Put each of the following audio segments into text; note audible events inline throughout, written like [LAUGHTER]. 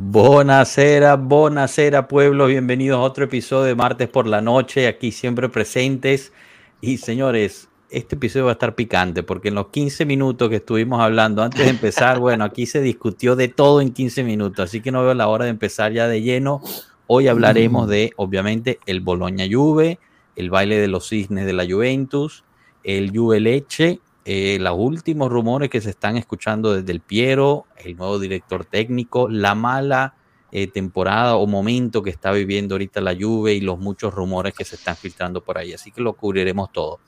Buenasera, buenasera pueblo, bienvenidos a otro episodio de martes por la noche, aquí siempre presentes. Y señores, este episodio va a estar picante porque en los 15 minutos que estuvimos hablando antes de empezar, [LAUGHS] bueno, aquí se discutió de todo en 15 minutos, así que no veo la hora de empezar ya de lleno. Hoy hablaremos de, obviamente, el Boloña Juve, el baile de los cisnes de la Juventus, el Juve Leche, eh, los últimos rumores que se están escuchando desde el Piero, el nuevo director técnico, la mala eh, temporada o momento que está viviendo ahorita la Juve y los muchos rumores que se están filtrando por ahí. Así que lo cubriremos todo.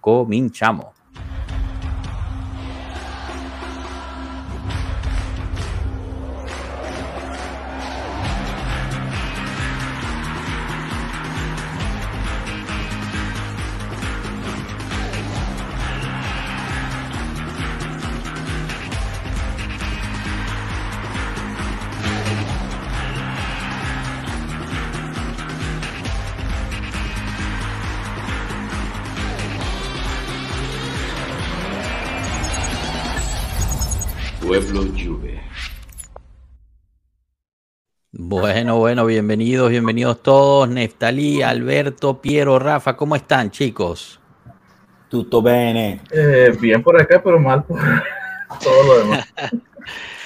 Cominchamos. Bueno, bueno, bienvenidos, bienvenidos todos. Neftalí, Alberto, Piero, Rafa, ¿cómo están, chicos? Tutto bene. Eh, bien por acá, pero mal por [LAUGHS] todo lo demás. [LAUGHS]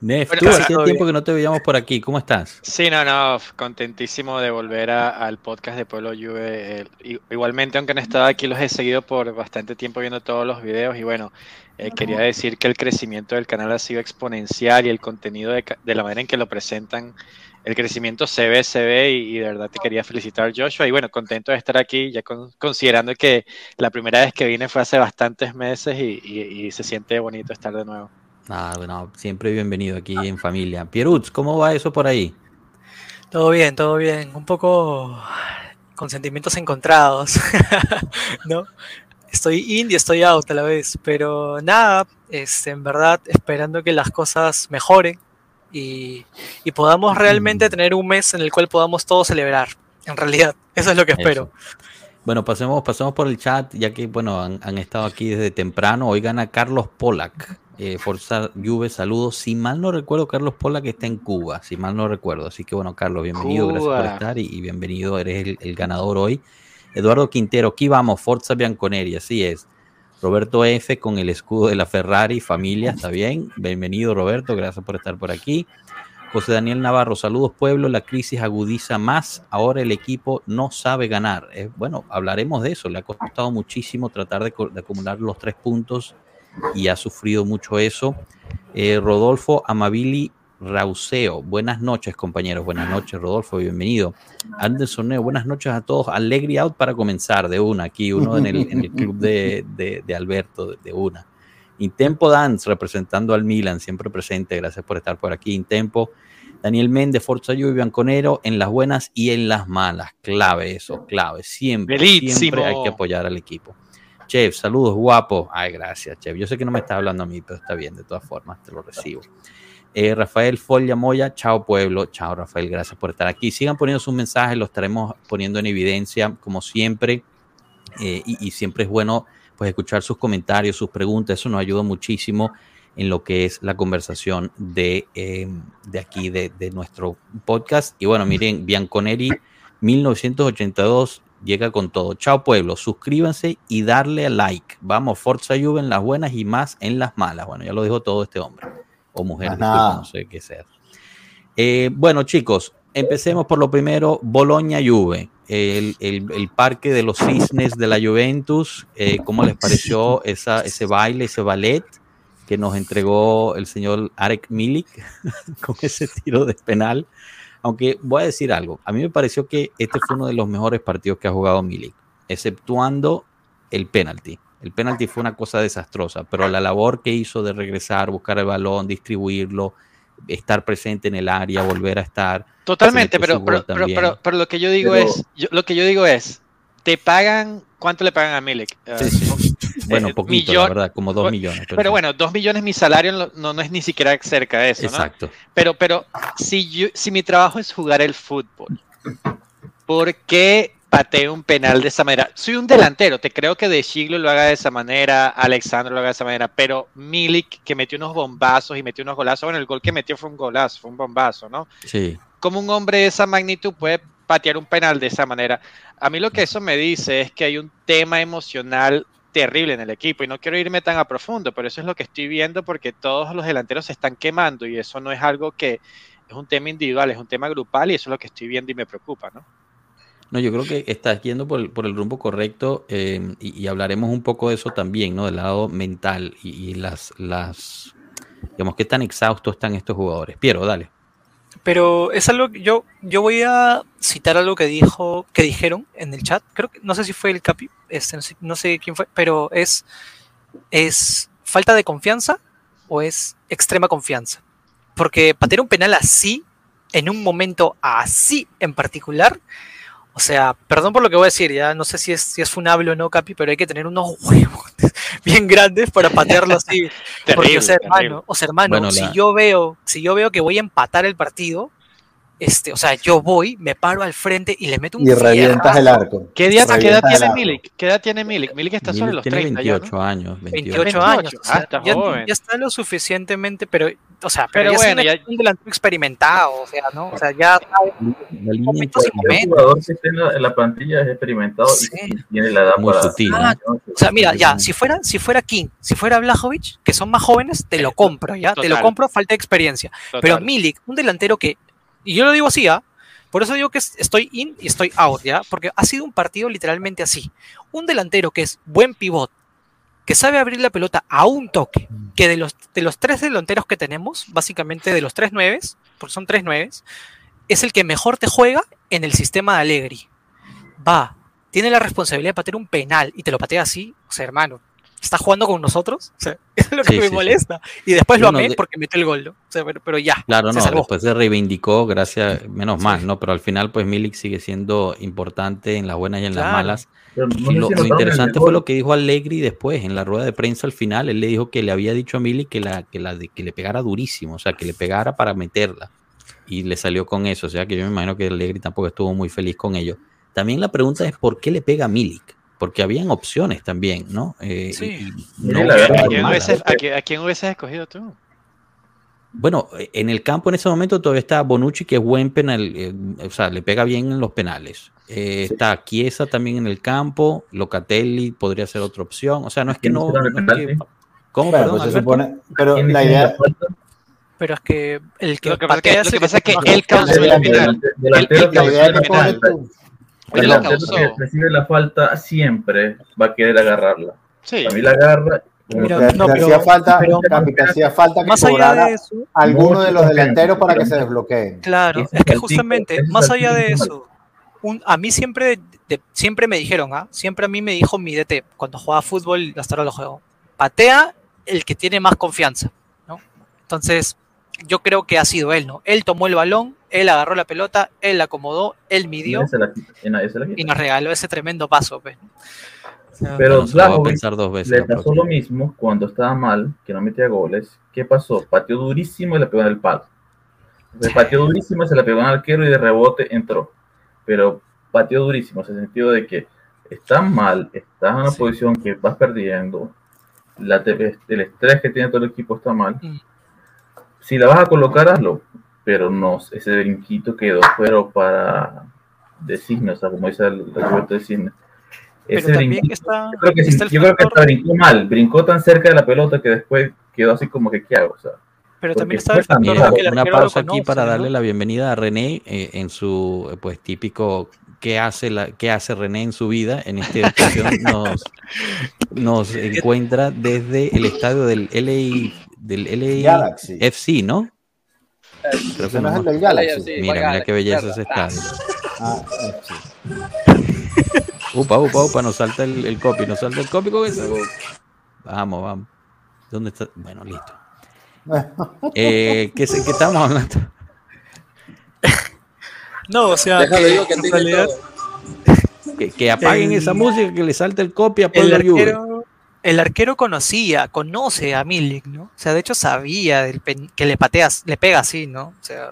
Nef, Bueno, tú todo tiempo bien. que no te veíamos por aquí. ¿Cómo estás? Sí, no, no, contentísimo de volver a- al podcast de Pueblo Juve. I- igualmente, aunque no estaba aquí, los he seguido por bastante tiempo viendo todos los videos y bueno, eh, quería decir que el crecimiento del canal ha sido exponencial y el contenido de, ca- de la manera en que lo presentan, el crecimiento se ve, se ve y, y de verdad te quería felicitar, Joshua. Y bueno, contento de estar aquí, ya con- considerando que la primera vez que vine fue hace bastantes meses y, y- y se siente bonito estar de nuevo. Ah, bueno, siempre bienvenido aquí en familia. Pierutz, ¿cómo va eso por ahí? Todo bien, todo bien. Un poco con sentimientos encontrados, [LAUGHS] ¿no? Estoy in y estoy out a la vez, pero nada, este, en verdad esperando que las cosas mejoren y, y podamos realmente tener un mes en el cual podamos todos celebrar. En realidad, eso es lo que espero. Bueno, pasemos, pasemos por el chat, ya que bueno, han, han estado aquí desde temprano. Hoy gana Carlos Polak. Eh, Forza Juve, saludos. Si mal no recuerdo, Carlos Polak está en Cuba, si mal no recuerdo. Así que bueno, Carlos, bienvenido, gracias por estar y, y bienvenido, eres el, el ganador hoy. Eduardo Quintero, aquí vamos, Forza Bianconeri, así es. Roberto F con el escudo de la Ferrari, familia, está bien. Bienvenido, Roberto, gracias por estar por aquí. José Daniel Navarro, saludos pueblo, la crisis agudiza más, ahora el equipo no sabe ganar. Eh, bueno, hablaremos de eso, le ha costado muchísimo tratar de acumular los tres puntos y ha sufrido mucho eso. Eh, Rodolfo Amabili Rauseo, buenas noches compañeros, buenas noches Rodolfo, bienvenido. Anderson Neo, buenas noches a todos. Allegri out para comenzar de una, aquí uno en el, en el club de, de- de Alberto, de, una. Intempo Dance representando al Milan, siempre presente, gracias por estar por aquí. Intempo, Daniel Méndez, Forza Juve, Bianconero, en las buenas y en las malas. Clave eso, clave. Siempre, Bellísimo. siempre hay que apoyar al equipo. Chef, saludos, guapo. Ay, gracias, Chef. Yo sé que no me estás hablando a mí, pero está bien, de todas formas, te lo recibo. Eh, Rafael Folia Moya, chao pueblo, chao Rafael, gracias por estar aquí. Sigan poniendo sus mensajes, los estaremos poniendo en evidencia, como siempre. Eh, y, siempre es bueno pues escuchar sus comentarios, sus preguntas, eso nos ayuda muchísimo en lo que es la conversación de, eh, de aquí, de, de nuestro podcast. Y bueno, miren, Bianconeri 1982 llega con todo. Chao pueblo, suscríbanse y darle a like. Vamos, Forza Juve en las buenas y más en las malas. Bueno, ya lo dijo todo este hombre o mujer, disculpa, no sé qué sea. Eh, bueno, chicos, empecemos por lo primero, Boloña Juve, el, el- el parque de los cisnes de la Juventus. Eh, ¿Cómo les pareció esa, ese baile, ese ballet que nos entregó el señor Arek Milik [LAUGHS] con ese tiro de penal? Aunque voy a decir algo, a mí me pareció que este fue uno de los mejores partidos que ha jugado Milik, exceptuando el penalti. El penalti fue una cosa desastrosa, pero la labor que hizo de regresar, buscar el balón, distribuirlo, estar presente en el área, volver a estar. Totalmente, metió pero, pero, pero, pero- pero lo que yo digo Pero- es, yo- lo que yo digo es, te pagan, ¿cuánto le pagan a Milik? Eh, Sí, sí. Bueno, eh, poquito, la verdad, como dos millones. Pero bueno, dos millones mi salario no, no, no es ni siquiera cerca de eso, ¿no? Exacto. Pero, pero si, yo, si mi trabajo es jugar el fútbol, ¿por qué patee un penal de esa manera. Soy un delantero, te creo que De Chiglo lo haga de esa manera, Alexandro lo haga de esa manera, pero Milik que metió unos bombazos y metió unos golazos, bueno, el gol que metió fue un golazo, fue un bombazo, ¿no? Sí. ¿Cómo un hombre de esa magnitud puede patear un penal de esa manera? A mí lo que eso me dice es que hay un tema emocional terrible en el equipo y no quiero irme tan a profundo, pero eso es lo que estoy viendo porque todos los delanteros se están quemando y eso no es algo que es un tema individual, es un tema grupal y eso es lo que estoy viendo y me preocupa, ¿no? No, yo creo que estás yendo por el, por el rumbo correcto eh, y, hablaremos un poco de eso también, ¿no? Del lado mental y, y las, las, digamos, qué tan exhaustos están estos jugadores. Piero, dale. Pero es algo que yo, yo voy a citar algo que dijo, que dijeron en el chat. Creo que no sé si fue el Capi, este, no, sé, no sé quién fue, pero es, es falta de confianza o es extrema confianza. Porque patear un penal así, en un momento así en particular, o sea, perdón por lo que voy a decir, ya no sé si es, si es funable o no, Capi, pero hay que tener unos huevos [LAUGHS] bien grandes para patearlo así. Porque, Terrible, o sea, hermano, o sea, hermano, Bueno, si la- yo veo, si yo veo que voy a empatar el partido, este, o sea, yo voy, me paro al frente y le meto un Y revientas el fierrazo. arco. ¿Qué edad, Revientas ¿qué edad tiene arco. Milik? ¿Qué edad tiene Milik? Milik está sobre Milik los tiene 30 ya, 28 ¿no? años. 28. 28 28, años. o ah, está ya, joven. ya está lo suficientemente, pero, o sea, pero, Pero ya bueno, ya- un, delantero experimentado, o sea, ¿no? O sea, ya momentos y El momentos. jugador que esté en la, en la plantilla es experimentado Sí. y, tiene la edad Muy para. sutil, Ah, ¿no? O sea, mira, ya, si fuera, si fuera King, si fuera Blajovic, que son más jóvenes, te lo compro, ¿ya? Te lo Total. compro, falta de experiencia. Pero Total. Milik, un delantero que, y yo lo digo así, ¿ah? Por eso digo que es- estoy in y estoy out, ¿ya? Porque ha sido un partido literalmente así. Un delantero que es buen pivot, que sabe abrir la pelota a un toque, que de los, de los tres delanteros que tenemos, básicamente de los tres nueves, porque son tres nueves, es el que mejor te juega en el sistema de Allegri. Va, tiene la responsabilidad de patear un penal y te lo patea así, o sea, hermano, ¿está jugando con nosotros? O sea, [LAUGHS] es lo que Sí, me sí, sí. molesta. Y después lo amé de- porque metió el gol, ¿no? O sea, pero, pero ya. Claro, se no, salvó. después se reivindicó, gracias, menos mal, ¿no? Pero al final, pues Milik sigue siendo importante en las buenas y en las malas. No lo, interesante fue lo que dijo Allegri después, en la rueda de prensa al final, él le dijo que le había dicho a Milik que, la, que, la, que le pegara durísimo, o sea, que le pegara para meterla. Y le salió con eso, o sea, que yo me imagino que Allegri tampoco estuvo muy feliz con ello. También la pregunta es, ¿por qué le pega a Milik? Porque habían opciones también, ¿no? Eh, Sí. y- y no ¿A quién, hubieses, a quién- a quién hubieses escogido tú? Bueno, en el campo en ese momento todavía está Bonucci, que es buen penal, eh, o sea, le pega bien en los penales. Eh, Sí. Está Chiesa también en el campo, Locatelli podría ser otra opción. O sea, no es que ¿Quién no. hicieron el no es penalti? que- ¿Cómo, Bueno, perdón, pues se supone. Pero ¿Quién la idea. Pero es que el que Lo que pasa es que- patea lo es que el pasa es que más él causó el penal. El- que La el- el la delantero causó. que recibe la falta siempre va a querer agarrarla. Sí. A mí la agarra. como Mira, Te, no, te pero- hacía falta, pero- Capi, te hacía falta que Más allá de eso, alguno de los delanteros para que se desbloqueen. claro, es que justamente, más allá de eso, un- a mí siempre, de- siempre me dijeron, ¿ah? siempre a mí me dijo mi DT, cuando jugaba fútbol, hasta ahora lo juego, patea el que tiene más confianza, ¿no? Entonces, yo creo que ha sido él, ¿no? Él tomó el balón, él agarró la pelota, él la acomodó, él midió se la y se la nos regaló ese tremendo paso, pues. ¿no? O sea, Pero se pensar dos veces. le la pasó lo mismo cuando estaba mal, que no metía goles. ¿Qué pasó? Pateó durísimo y le pegó en el palo. Le pateó durísimo, se la pegó en el arquero y de rebote entró. Pero pateó durísimo, en el sentido de que estás mal, estás en una Sí. posición que vas perdiendo, la el estrés que tiene todo el equipo está mal. Mm. Si la vas a colocar, hazlo. Pero no, ese brinquito quedó fuera para de cisne, o sea, como dice el Roberto de cisne. pero Ese brinquito- está, yo creo que, está yo creo que factor- hasta brincó mal, brincó tan cerca de la pelota que después quedó así como que, ¿qué hago? O sea, pero también está el factor de que el una pausa aquí para ¿no? darle la bienvenida a René eh, en su pues típico qué hace la qué hace René en su vida. En esta ocasión [LAUGHS] nos, nos encuentra desde el estadio del LA del LA Galaxy. FC, ¿no? Creo que no es el del Galaxy. Sí, Mira, mira qué belleza ese estadio. Ah, sí. [LAUGHS] Upa, upa, upa, nos salta el, el copy, nos salta el copy con eso. Vamos, vamos. ¿Dónde está? Bueno, listo. Eh, ¿qué, qué estamos hablando? [LAUGHS] No, o sea, Déjalo que digo que en tiene realidad todo. Que, que apaguen El- esa música, que le salte el copy a el arquero, el arquero conocía, conoce a Milik, ¿no? O sea, de hecho sabía del pen- que le pateas, le pega así, ¿no? O sea,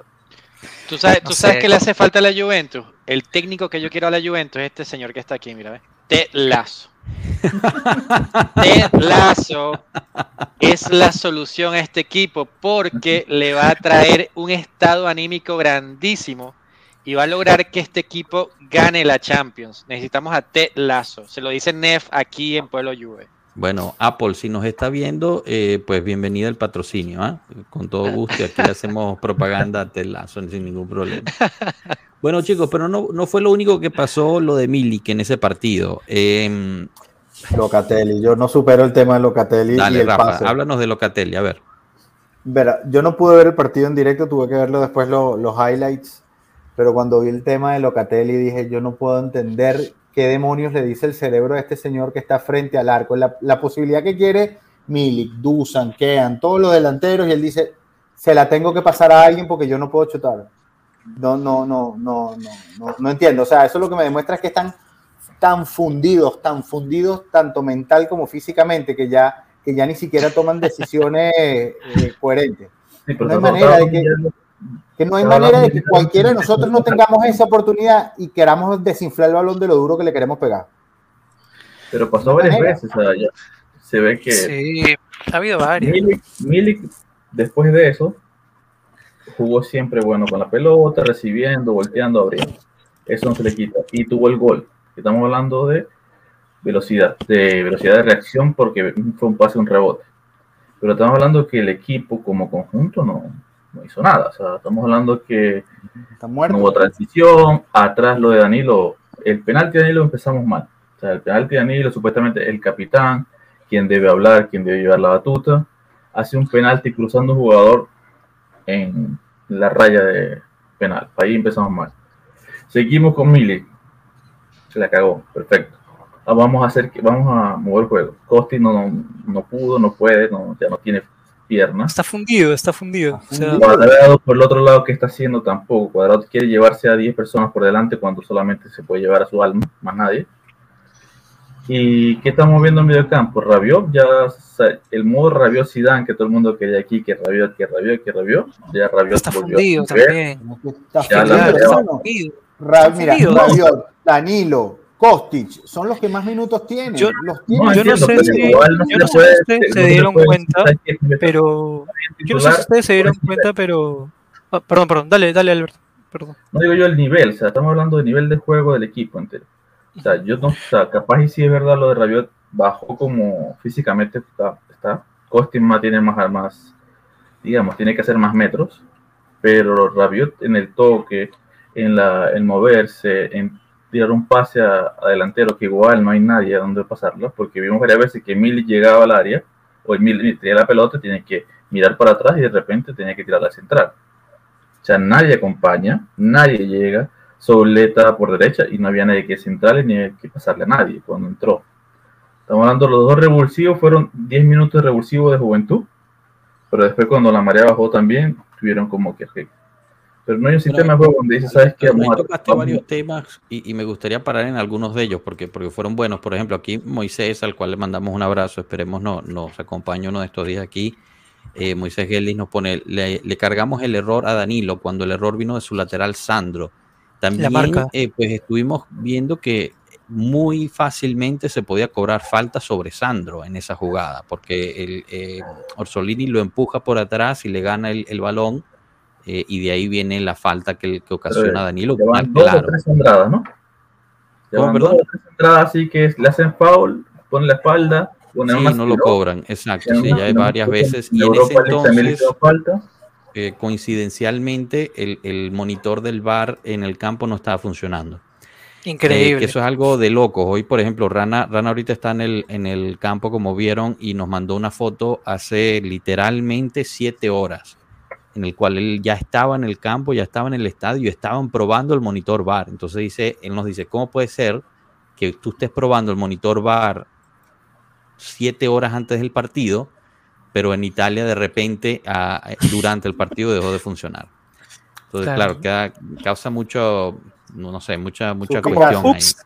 ¿Tú sabes, No tú sabes que le hace falta a la Juventus? el técnico que yo quiero a la Juventus es este señor que está aquí, mira, ¿ves? [LAUGHS] Ted Lasso. Ted Lasso es la solución a este equipo porque le va a traer un estado anímico grandísimo y va a lograr que este equipo gane la Champions. Necesitamos a Ted Lasso. Se lo dice Nef aquí en Pueblo Juve. Bueno, Apple, si nos está viendo, eh, pues bienvenida al patrocinio, ¿ah? Con todo gusto, y aquí le hacemos [LAUGHS] propaganda a Ted Lasso sin ningún problema. Bueno, chicos, pero no, no fue lo único que pasó lo de Milik en ese partido. Eh, Locatelli. Yo no supero el tema de Locatelli y dale, el Rafa, pase. háblanos de Locatelli, a ver. Verá, yo no pude ver el partido en directo, tuve que verlo después lo- los highlights, pero cuando vi el tema de Locatelli dije, yo no puedo entender qué demonios le dice el cerebro a este señor que está frente al arco. La, la posibilidad que quiere Milik, Dusan, Kean, todos los delanteros, y él dice, se la tengo que pasar a alguien porque yo no puedo chutar. No, no, no, no, no, no, no entiendo. O sea, eso lo que me demuestra es que están tan fundidos, tan fundidos, tanto mental como físicamente, que ya, que ya ni siquiera toman decisiones eh, coherentes. Sí, No hay manera de que- Que no hay Pero manera de que cualquiera de nosotros no tengamos esa oportunidad y queramos desinflar el balón de lo duro que le queremos pegar. Pero pasó varias manera. veces. o sea, ya se ve que Sí, ha habido varios. Milik, Milik, después de eso, jugó siempre bueno con la pelota, recibiendo, volteando, abriendo. Eso no se le quita. Y tuvo el gol. Estamos hablando de velocidad, de velocidad de reacción porque fue un pase, un rebote. Pero estamos hablando que el equipo como conjunto no, no hizo nada. O sea, estamos hablando que Está muerto. no hubo transición, atrás lo de Danilo, el penalti de Danilo empezamos mal. O sea, el penalti de Danilo, supuestamente el capitán, quien debe hablar, quien debe llevar la batuta, hace un penalti cruzando un jugador en la raya de penal. Ahí empezamos mal. Seguimos con Milik. Se la cagó, perfecto. Ah, vamos a hacer que vamos a mover el juego. Costi no, no, no pudo, no puede, no, ya no tiene piernas. Está fundido, está fundido. O sea, Cuadrado por el otro lado, ¿qué está haciendo? Tampoco. Cuadrado quiere llevarse a 10 personas por delante cuando solamente se puede llevar a su alma, más nadie. ¿Y qué estamos viendo en medio campo? Rabiot, ya el modo Rabiot Zidane que todo el mundo quería aquí, que Rabiot, que Rabiot, que Rabiot, ya Rabiot está volvió fundido también. Está fundido. Rabiot, Danilo, Kostic, son los que más minutos tienen. Yo- los No, tienen. Yo no entiendo, sé pero si- yo se no sé ustedes dieron cuenta. Pero yo no sé si ustedes se dieron cuenta, pero. Ah, perdón, perdón, dale, dale, Alberto. Perdón. No digo yo el nivel, o sea, estamos hablando del nivel de juego del equipo entero. O sea, yo no, o sea, capaz y si es verdad lo de Rabiot, bajó como físicamente está, está. Costima tiene más, más, digamos, tiene que hacer más metros, pero Rabiot en el toque, en la, en moverse, en tirar un pase a, delantero que igual no hay nadie a donde pasarlo, porque vimos varias veces que Mili llegaba al área, o el tenía la pelota, tiene que mirar para atrás y de repente tenía que tirar la central. O sea, nadie acompaña, nadie llega, Souleta por derecha y no había nadie que centrales ni que pasarle a nadie cuando entró. Estamos hablando, los dos revulsivos fueron 10 minutos de revulsivo de juventud, pero después cuando la marea bajó también, tuvieron como que... Pero no hay un sistema de juego donde dice, ¿sabes qué? Tocaste varios temas y, y me gustaría parar en algunos de ellos porque, porque fueron buenos. Por ejemplo, aquí Moisés, al cual le mandamos un abrazo, esperemos no, nos acompañe uno de estos días aquí. Eh, Moisés Geldis nos pone, le, le cargamos el error a Danilo cuando el error vino de su lateral Sandro. También marca. eh, pues estuvimos viendo que muy fácilmente se podía cobrar falta sobre Sandro en esa jugada, porque el, eh, Orsolini lo empuja por atrás y le gana el, el balón, eh, y de ahí viene la falta que, que ocasiona Danilo. Llevan dos claro. o tres entradas, ¿no? Llevan perdón? dos o tres entradas así que le hacen foul, ponen la espalda, ponen Sí, no lo cobran, exacto, sí, ya hay varias en veces. Y en Europa ese entonces, falta. eh, coincidencialmente, el, el monitor del bar en el campo no estaba funcionando. Eh, Increíble. que eso es algo de locos. Hoy, por ejemplo, Rana, Rana ahorita está en el, en el campo, como vieron, y nos mandó una foto hace literalmente siete horas, en el cual él ya estaba en el campo, ya estaba en el estadio, y estaban probando el monitor VAR. Entonces dice, él nos dice, ¿cómo puede ser que tú estés probando el monitor VAR siete horas antes del partido, pero en Italia de repente durante el partido dejó de funcionar? Entonces, Claro. claro, queda- causa mucho, no, no sé, mucha, mucha cuestión ahí. Ups,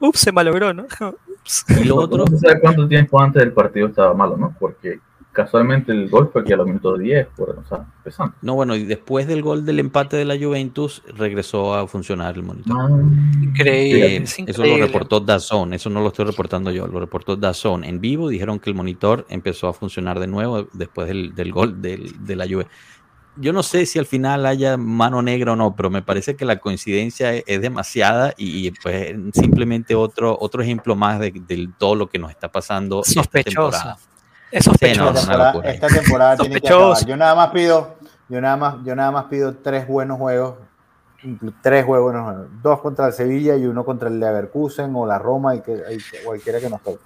ups, se malogró, ¿no? [LAUGHS] Ups. Y lo otro, No sabe cuánto tiempo antes del partido estaba malo, ¿no? Porque casualmente el gol fue aquí a los minutos 10, por, o sea, empezando. No, bueno, y después del gol del empate de la Juventus, regresó a funcionar el monitor. Increíble. Eh, es eso lo increíble. reportó Dazón, eso no lo estoy reportando yo, lo reportó Dazón en vivo. Dijeron que el monitor empezó a funcionar de nuevo después del, del gol del- de la Juve. Yo no sé si al final haya mano negra o no, pero me parece que la coincidencia es, es demasiada y, y, pues simplemente otro, otro ejemplo más de, de todo lo que nos está pasando esta Sospechoso. temporada. Es Sí, no, sospechoso. una temporada, locura. esta temporada tiene que acabar. Yo nada más pido, yo nada más, yo nada más pido tres buenos juegos, tres juegos, buenos juegos. dos contra el Sevilla y uno contra el Leverkusen o la Roma y que y cualquiera que nos toque.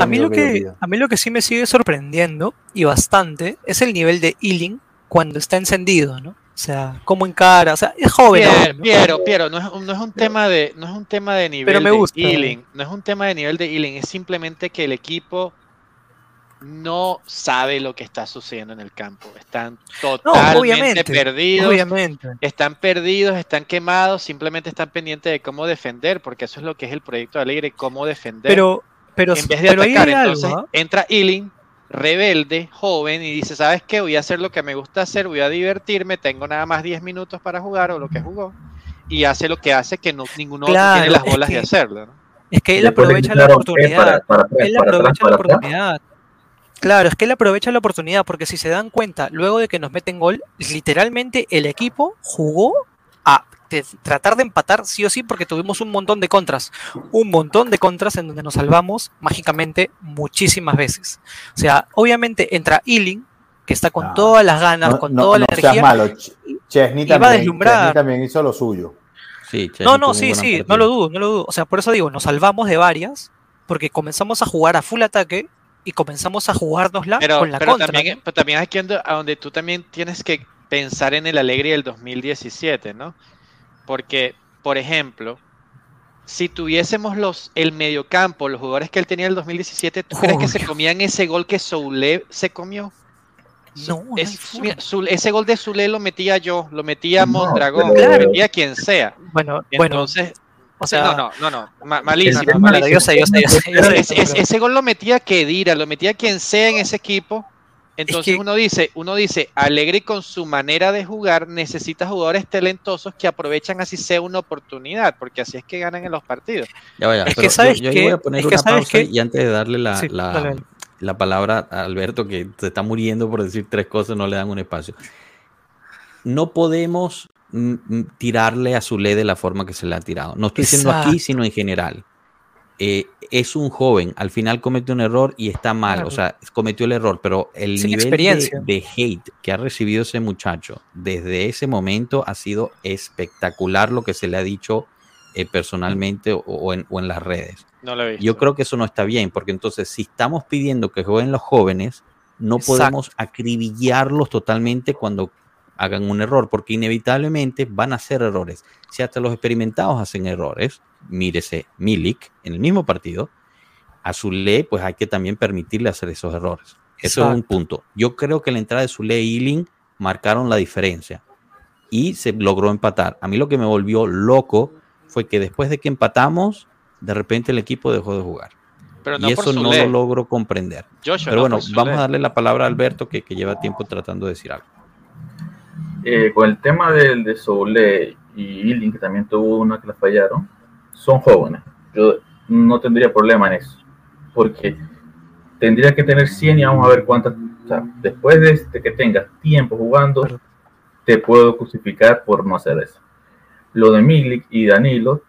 A mí, lo que, a mí lo que sí me sigue sorprendiendo y bastante es el nivel de Ealing cuando está encendido, ¿no? O sea, cómo encara, o sea, es joven. Piero, ¿no? Piero, Piero, no es, un- no es un tema de, no es un tema de nivel Pero me de gusta. healing, no es un tema de nivel de healing, es simplemente que el equipo no sabe lo que está sucediendo en el campo. Están No, totalmente obviamente. perdidos. Obviamente. Están perdidos, están quemados, simplemente están pendientes de cómo defender, porque eso es lo que es el proyecto de Alegre, cómo defender. Pero, pero, en vez de pero ahí atacar, hay entonces algo, ¿ah? entra Ealing, rebelde, joven, y dice, ¿sabes qué? Voy a hacer lo que me gusta hacer, voy a divertirme, tengo nada más 10 minutos para jugar o lo que jugó, y hace lo que hace que no, ninguno Claro, tiene las bolas de hacerlo. ¿no? Es que él aprovecha la oportunidad. para- para atrás, él aprovecha para la oportunidad. Claro, es que él aprovecha la oportunidad porque si se dan cuenta, luego de que nos meten gol, literalmente el equipo jugó a tratar de empatar sí o sí porque tuvimos un montón de contras, un montón de contras en donde nos salvamos mágicamente muchísimas veces. O sea, obviamente entra Ealing, que está con No, todas las ganas, No, con no- toda la no seas energía. malo. Ch- Chesney y va a también, deslumbrar. Chesney también hizo lo suyo. Sí, Chesney No, no, sí, sí, no lo dudo, no lo dudo. O sea, por eso digo, nos salvamos de varias, porque comenzamos a jugar a full ataque y comenzamos a jugárnosla Pero, con la pero contra. también, pero también aquí ando- a donde tú también tienes que pensar en el Alegre del 2017, ¿no? Porque, por ejemplo, si tuviésemos los, el mediocampo, los jugadores que él tenía en el 2017, ¿tú crees que se comían ese gol que Soule se comió? No, Es- mira, ese gol de Zule lo metía yo, lo metía No, Mondragón, pero- lo metía quien sea. Bueno, bueno, Entonces, o sea, no, no, no, no, ma- malísimo. El tema- malísimo. yo sé, yo sé, yo sé, yo sé, Ese, ese- pero- ese gol lo metía Kedira, lo metía quien sea en ese equipo. Entonces que- uno dice, uno dice, Alegre con su manera de jugar necesita jugadores talentosos que aprovechan así sea una oportunidad, porque así es que ganan en los partidos. Ya vaya, Es que pero yo- ¿sabes yo, ahí qué? voy a poner Es que una ¿sabes pausa y antes de darle la, Sí, la- la palabra a Alberto, que se está muriendo por decir tres cosas, no le dan un espacio. No podemos tirarle a Zule de la forma que se le ha tirado. No estoy diciendo aquí, sino en general. Eh, es un joven, al final comete un error y está mal, Claro. o sea, cometió el error, pero el Sin nivel de, de hate que ha recibido ese muchacho desde ese momento ha sido espectacular lo que se le ha dicho eh, personalmente o- o en- o en las redes. No lo he visto. Yo creo que eso no está bien, porque entonces si estamos pidiendo que jueguen los jóvenes, no Exacto. podemos acribillarlos totalmente cuando hagan un error, porque inevitablemente van a hacer errores. Si hasta los experimentados hacen errores, mírese Milik en el mismo partido, a Zule pues hay que también permitirle hacer esos errores. Eso es un punto. Yo creo que la entrada de Zule y Ealing marcaron la diferencia y se logró empatar. A mí lo que me volvió loco fue que después de que empatamos, de repente el equipo dejó de jugar. Pero no y eso no lo logro comprender. Joshua, Pero no bueno, vamos a darle la palabra a Alberto, que, que lleva tiempo tratando de decir algo. Eh, con el tema del de Soule y Ealing, que también tuvo una que la fallaron, son jóvenes. Yo no tendría problema en eso, porque tendría que tener 100 y vamos a ver cuántas. O sea, después de este, que tengas tiempo jugando, te puedo crucificar por no hacer eso. Lo de Milik y Danilo,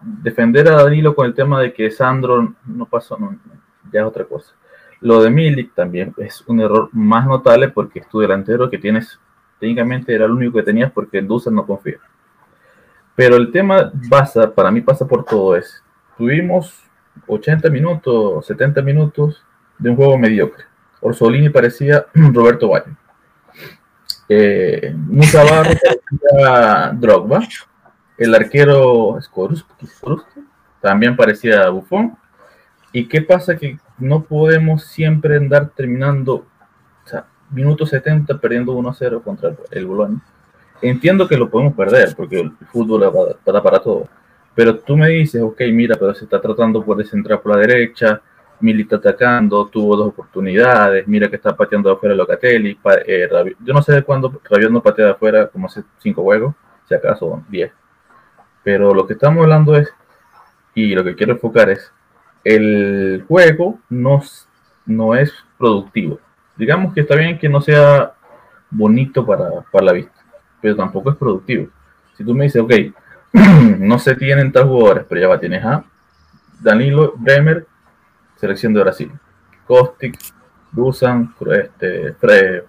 defender a Danilo con el tema de que Sandro no pasó, no, ya es otra cosa. Lo de Milik también es un error más notable porque es tu delantero que tienes técnicamente era el único que tenías porque el no confía. Pero el tema pasa, para mí pasa por todo eso. Tuvimos 80 minutos, 70 minutos de un juego mediocre. Orsolini parecía [CLEARS THROAT] Roberto Bayo. Eh, Musa Barro [LAUGHS] parecía Drogba. El arquero Skoruski, también parecía Bufón. ¿Y qué pasa? Que no podemos siempre andar terminando minuto 70 perdiendo 1-0 contra el, Boloña. Entiendo que lo podemos perder porque el fútbol va, va para todo. Pero tú me dices, ok, mira, pero se está tratando por descentrar por la derecha, Milita atacando, tuvo dos oportunidades, mira que está pateando afuera Locatelli, eh, yo no sé de cuándo Rabiot no patea de afuera, como hace cinco juegos, si acaso diez. Pero lo que estamos hablando es, y lo que quiero enfocar es, el juego no, no es productivo. Digamos que está bien que no sea bonito para, para la vista, pero tampoco es productivo. Si tú me dices, ok, [CLEARS THROAT] no se tienen tal jugadores, pero ya va, tienes a Danilo Bremer, selección de Brasil, Kostic, Dusan, este, Fre-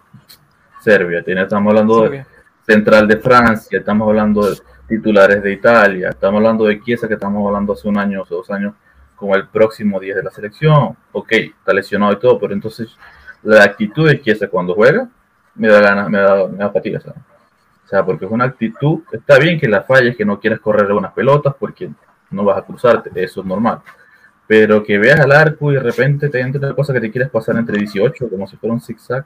Serbia, estamos hablando de central de Francia, estamos hablando de titulares de Italia, estamos hablando de Chiesa que estamos hablando hace un año o dos años como el próximo 10 de la selección, ok, está lesionado y todo, pero entonces la actitud de Chiesa cuando juega me da ganas, me da, me da fatiga, ¿sabes? O sea, porque es una actitud, está bien que la falles, que no quieras correr unas pelotas porque no vas a cruzarte, eso es normal. Pero que veas al arco y de repente te entre otra cosa que te quieres pasar entre 18, como si fuera un zigzag.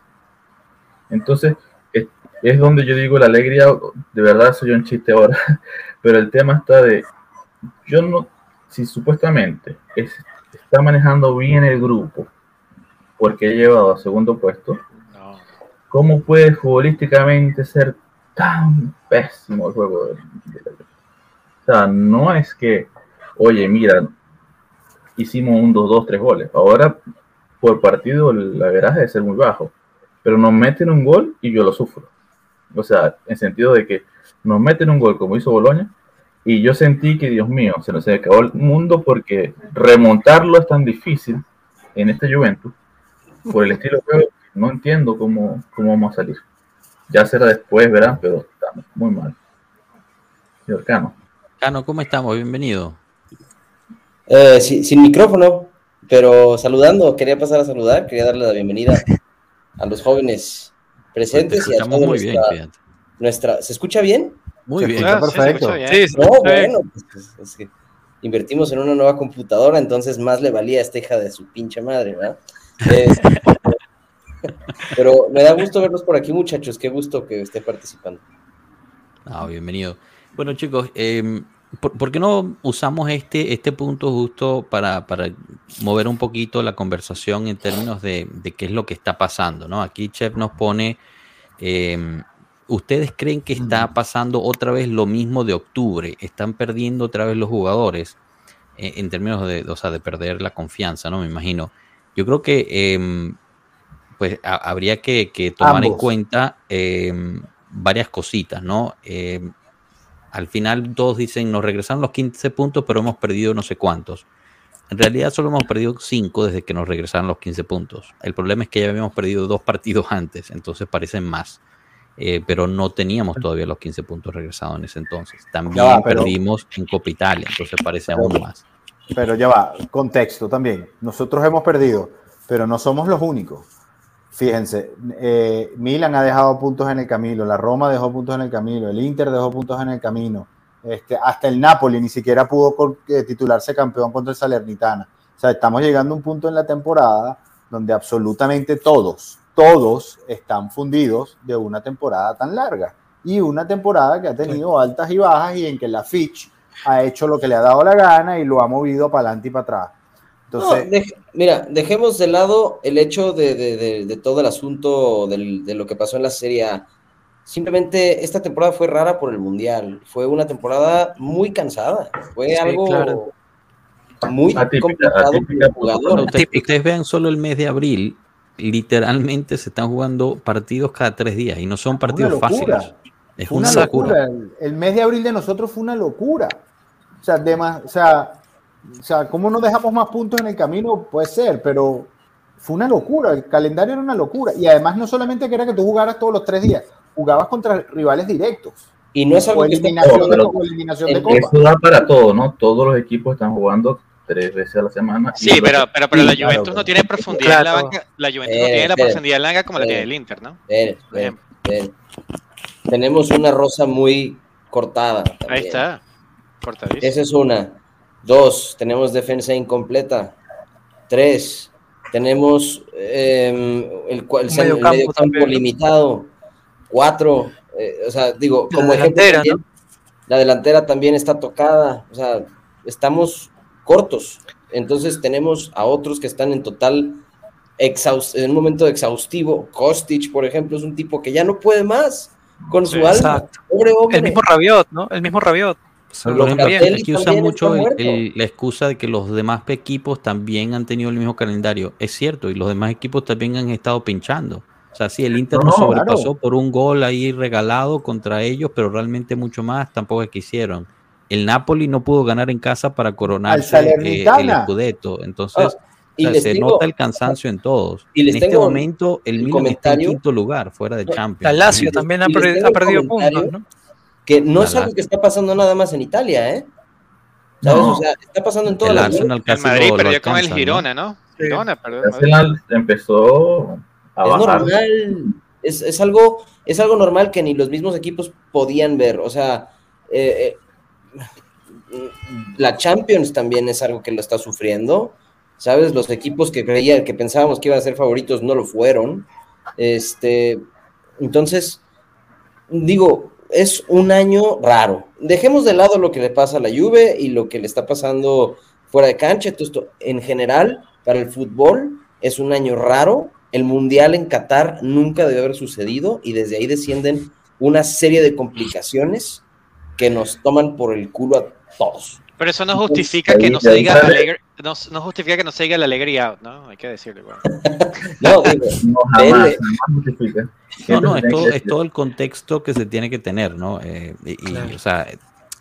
Entonces, es, es donde yo digo la alegría, de verdad soy un chiste ahora, [LAUGHS] pero el tema está de, yo no, si supuestamente es- está manejando bien el grupo, porque ha llevado a segundo puesto, No. ¿cómo puede futbolísticamente ser tan pésimo el juego? de- de- o sea, no es que, oye, mira, hicimos un 2-2, 3 goles. Ahora, por partido, la veraje debe ser muy bajo. Pero nos meten un gol y yo lo sufro. O sea, en sentido de que nos meten un gol como hizo Boloña y yo sentí que, Dios mío, se nos acabó el mundo porque remontarlo es tan difícil en esta Juventus por el estilo de juego. No entiendo cómo, cómo vamos a salir. Ya será después, verán, pero estamos muy mal. Señor Cano. Cano, ¿cómo estamos? Bienvenido. Eh, sin micrófono, pero saludando, quería pasar a saludar, quería darle la bienvenida a los jóvenes Pues te presentes y a toda muy bien, nuestra, fíjate. nuestra- ¿Se escucha bien? Muy bien. escucha sí, perfecto. escucha bien. Sí, sí, No, bien. bueno, pues, es- es que invertimos en una nueva computadora, entonces más le valía a esta hija de su pinche madre, ¿verdad? Eh, [LAUGHS] pero me da gusto verlos por aquí, muchachos, qué gusto que esté participando. Ah, bienvenido. Bueno, chicos, eh, ¿por, por qué no usamos este, este punto justo para, para mover un poquito la conversación en términos de, de qué es lo que está pasando? ¿no? Aquí Chef nos pone, eh, ¿ustedes creen que está pasando otra vez lo mismo de octubre? ¿Están perdiendo otra vez los jugadores? Eh, en términos de, o sea, de perder la confianza, ¿no? Me imagino. Yo creo que eh, pues ha- habría que, que tomar en cuenta eh, varias cositas, ¿no? Eh, al final todos dicen, nos regresaron los 15 puntos, pero hemos perdido no sé cuántos. En realidad solo hemos perdido 5 desde que nos regresaron los 15 puntos. El problema es que ya habíamos perdido dos partidos [LAUGHS] antes, entonces parecen más. Eh, pero no teníamos todavía los 15 puntos regresados en ese entonces. También pero- perdimos en Copa Italia, entonces parece Pero- aún más. Pero ya va, contexto también. Nosotros hemos perdido, pero no somos los únicos. Fíjense, eh, Milan ha dejado puntos en el camino, la Roma dejó puntos en el camino, el Inter dejó puntos en el camino, este, hasta el Napoli ni siquiera pudo eh, titularse campeón contra el Salernitana. O sea, estamos llegando a un punto en la temporada donde absolutamente todos, todos están fundidos de una temporada tan larga y una temporada que ha tenido altas y bajas y en que la Fitch ha hecho lo que le ha dado la gana y lo ha movido para adelante y para atrás. No, Entonces, dej- mira, dejemos de lado el hecho de, de- de- de todo el asunto del- de lo que pasó en la Serie A. Simplemente esta temporada fue rara por el Mundial. Fue una temporada muy cansada. Fue Sí, algo claro. muy Atípica, complicado atípica para el por- jugador. Ustedes, ustedes vean solo el mes de abril, literalmente se están jugando partidos cada tres días y no son partidos fáciles. Es una, una locura. locura. El, el mes de abril de nosotros fue una locura. O sea, dema- o sea, o sea, ¿cómo no dejamos más puntos en el camino? Puede ser, pero fue una locura. El calendario era una locura. Y además no solamente que era que tú jugaras todos los tres días, jugabas contra rivales directos. Y no es algo O que esté eliminación, de, pero- o eliminación de copa. Eso da para todo, ¿no? Todos los equipos están jugando tres veces a la semana. Sí, pero, pero, pero la claro, Juventus no tiene profundidad en la Claro. banca. La Juventus Eh, no tiene la profundidad en la banca como la Eh. tiene el Inter, ¿no? Por. Tenemos una rosa muy cortada. Ahí está. Cortadísimo. Esa es una. Dos, tenemos defensa incompleta. Tres, tenemos eh, el, cua- el, Un cen- el mediocampo mediocampo también. limitado. Cuatro, eh, o sea, digo, La como ejemplo delantera, también, la delantera también está tocada. O sea, estamos cortos. Entonces tenemos a otros que están en total en un momento exhaustivo. Kostic, por ejemplo, es un tipo que ya no puede más con su Sí, alma. Pobre hombre. El mismo Rabiot, ¿no? El mismo Rabiot. Por ejemplo, aquí usan mucho el- el- la excusa de que los demás equipos también han tenido el mismo calendario. Es cierto, y los demás equipos también han estado pinchando. O sea, sí, el Inter No, sobrepasó claro. por un gol ahí regalado contra ellos, pero realmente mucho más tampoco es que hicieron. El Napoli no pudo ganar en casa para coronarse Al eh, el. Scudetto. Entonces, Ah, y o sea, les se nota el cansancio en todos. y en este momento, el el Milan está en quinto lugar, fuera de Champions. La Lazio también ha, Y ha perdido puntos, ¿no? Que no es algo que está pasando nada más en Italia, ¿eh? ¿Sabes? No. O sea, está pasando en toda El la Arsenal casi Madrid lo- lo perdió con el. Girona, ¿no? Sí. Girona perdió. El. Arsenal empezó a Es bajar. normal, es, es algo, es algo normal que ni los mismos equipos podían ver. O sea, eh, eh, la Champions también es algo que lo está sufriendo. ¿Sabes? Los equipos que creían, que pensábamos que iban a ser favoritos, no lo fueron. Este, entonces, digo, es un año raro. Dejemos de lado lo que le pasa a la Juve y lo que le está pasando fuera de cancha. Entonces, en general, para el fútbol es un año raro. El Mundial en Qatar nunca debe haber sucedido y desde ahí descienden una serie de complicaciones que nos toman por el culo a todos. Pero eso no justifica que no se diga alegre, no, no justifica que no se diga la alegría out, ¿no? Hay que decirlo igual. [LAUGHS] No, No, jamás, jamás justifica. No, no, es todo, es todo el contexto que se tiene que tener, ¿no? Eh, y, y, Claro. o sea,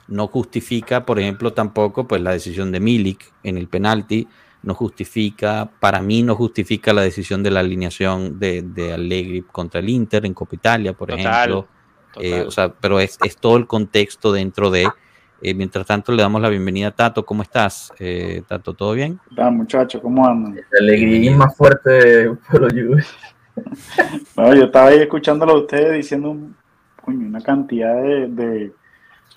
no justifica, por ejemplo, tampoco pues la decisión de Milik en el penalti, no justifica, para mí no justifica la decisión de la alineación de, de Allegri contra el Inter en Copa Italia, por Total, ejemplo. Eh, Total. o sea, pero es, es todo el contexto dentro de... eh, mientras tanto, le damos la bienvenida a Tato. ¿Cómo estás, eh, Tato? ¿Todo bien? Ah, muchachos, ¿cómo andan? La alegría más fuerte de. [LAUGHS] No, yo estaba ahí escuchándolo a ustedes diciendo un- una cantidad de, de-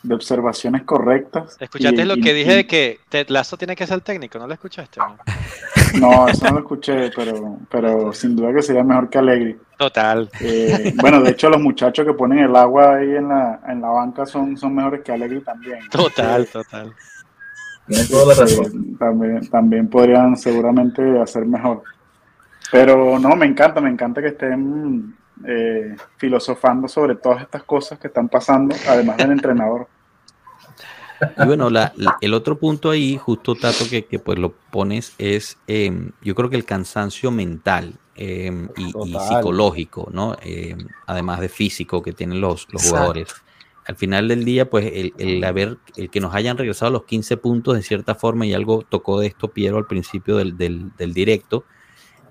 de observaciones correctas. ¿Escuchaste Y- lo y- que dije y- de que Ted Lasso tiene que ser técnico? ¿No lo escuchaste? no? No, eso no lo escuché, pero, pero sin duda que sería mejor que Alegri. Total. Eh, bueno, de hecho, los muchachos que ponen el agua ahí en la, en la banca son, son mejores que Alegri también. Total, total. Toda la Sí, razón. también, también podrían seguramente hacer mejor. Pero no, me encanta, me encanta que estén eh, filosofando sobre todas estas cosas que están pasando, además del entrenador. Y bueno, la- la- el otro punto ahí, justo Tato, que, que, pues lo pones, es eh, yo creo que el cansancio mental eh, y, psicológico, ¿no? Eh, además de físico que tienen los, jugadores. Al final del día, pues el, el haber, el que nos hayan regresado a los 15 puntos de cierta forma, y algo tocó de esto Piero al principio del, del, del directo,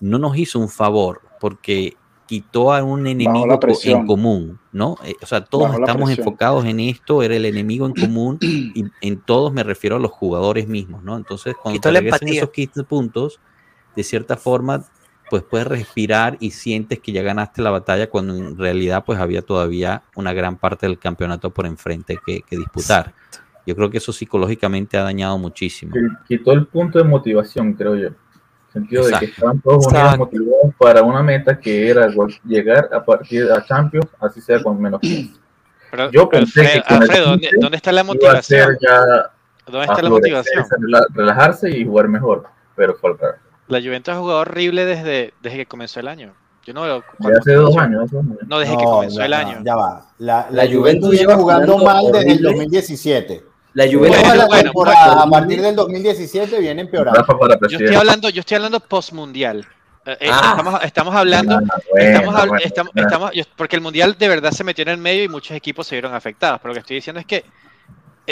no nos hizo un favor, porque quitó a un enemigo en común, ¿no? Eh, o sea, todos estamos enfocados en esto, era el enemigo en [CLEARS THROAT] común, y en todos me refiero a los jugadores mismos, ¿no? Entonces, cuando Quitó te regresan esos 15 puntos, de cierta forma, pues puedes respirar y sientes que ya ganaste la batalla cuando en realidad pues había todavía una gran parte del campeonato por enfrente que, que disputar. Yo creo que eso psicológicamente ha dañado muchísimo. Quitó el punto de motivación, creo yo. En el sentido de que Exacto. estaban todos unidos Exacto. motivados para una meta que era llegar a partir a Champions, así sea con menos [CLEARS THROAT] 15. Pero, Yo pensé Alfredo, que con el Alfredo, ¿dónde, 15 dónde está la motivación? ya ¿Dónde está la motivación? rela- relajarse y jugar mejor, pero fue. La Juventus ha jugado horrible desde, desde que comenzó el año. Yo no hace dos años. años. No, desde que No, comenzó ya el año. Ya va. La, la La Juventus Juventus lleva jugando jugando mal desde el horrible. 2017. La Juventus Bueno, la bueno, temporada bueno. a partir del 2017 viene empeorando. Yo estoy hablando, yo estoy hablando post mundial. Eh, Ah. estamos, estamos hablando, Ah, bueno, estamos, bueno, estamos, bueno. estamos- yo- porque el mundial de verdad se metió en el medio y muchos equipos se vieron afectados. Pero lo que estoy diciendo es que eh,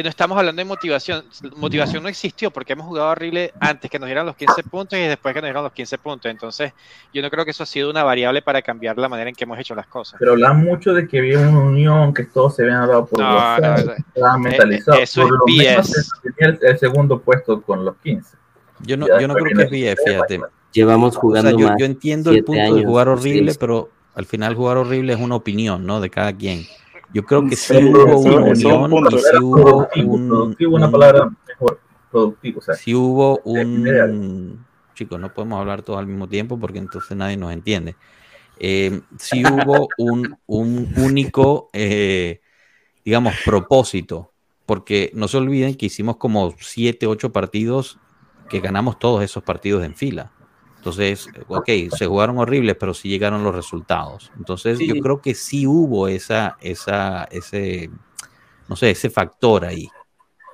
no estamos hablando de motivación. Motivación no existió porque hemos jugado horrible antes que nos dieran los 15 puntos y después que nos dieran los 15 puntos. Entonces, yo no creo que eso ha sido una variable para cambiar la manera en que hemos hecho las cosas. Pero hablan mucho de que había una unión, que todos se habían hablado por No, no, eso- estaban mentalizados. eh, eso por es BS. el, el segundo puesto con los 15. Yo no, yo no creo que es bien, fíjate. Llevamos O jugando sea, yo, más. yo entiendo el punto de años, jugar horrible, seis. pero al final jugar horrible es una opinión, ¿no? De cada quien. Yo creo que sí Sí, hubo una un unión y sí hubo un, productivo una un- palabra mejor, productivo, o sea, sí hubo un chicos, no podemos hablar todos al mismo tiempo porque entonces nadie nos entiende. Eh, sí hubo un, un único, eh, digamos, propósito, porque no se olviden que hicimos como siete, ocho partidos que ganamos todos esos partidos en fila. Entonces, ok, se jugaron horribles, pero sí llegaron los resultados. Entonces, yo creo que sí hubo esa, esa, ese, no sé, ese factor ahí.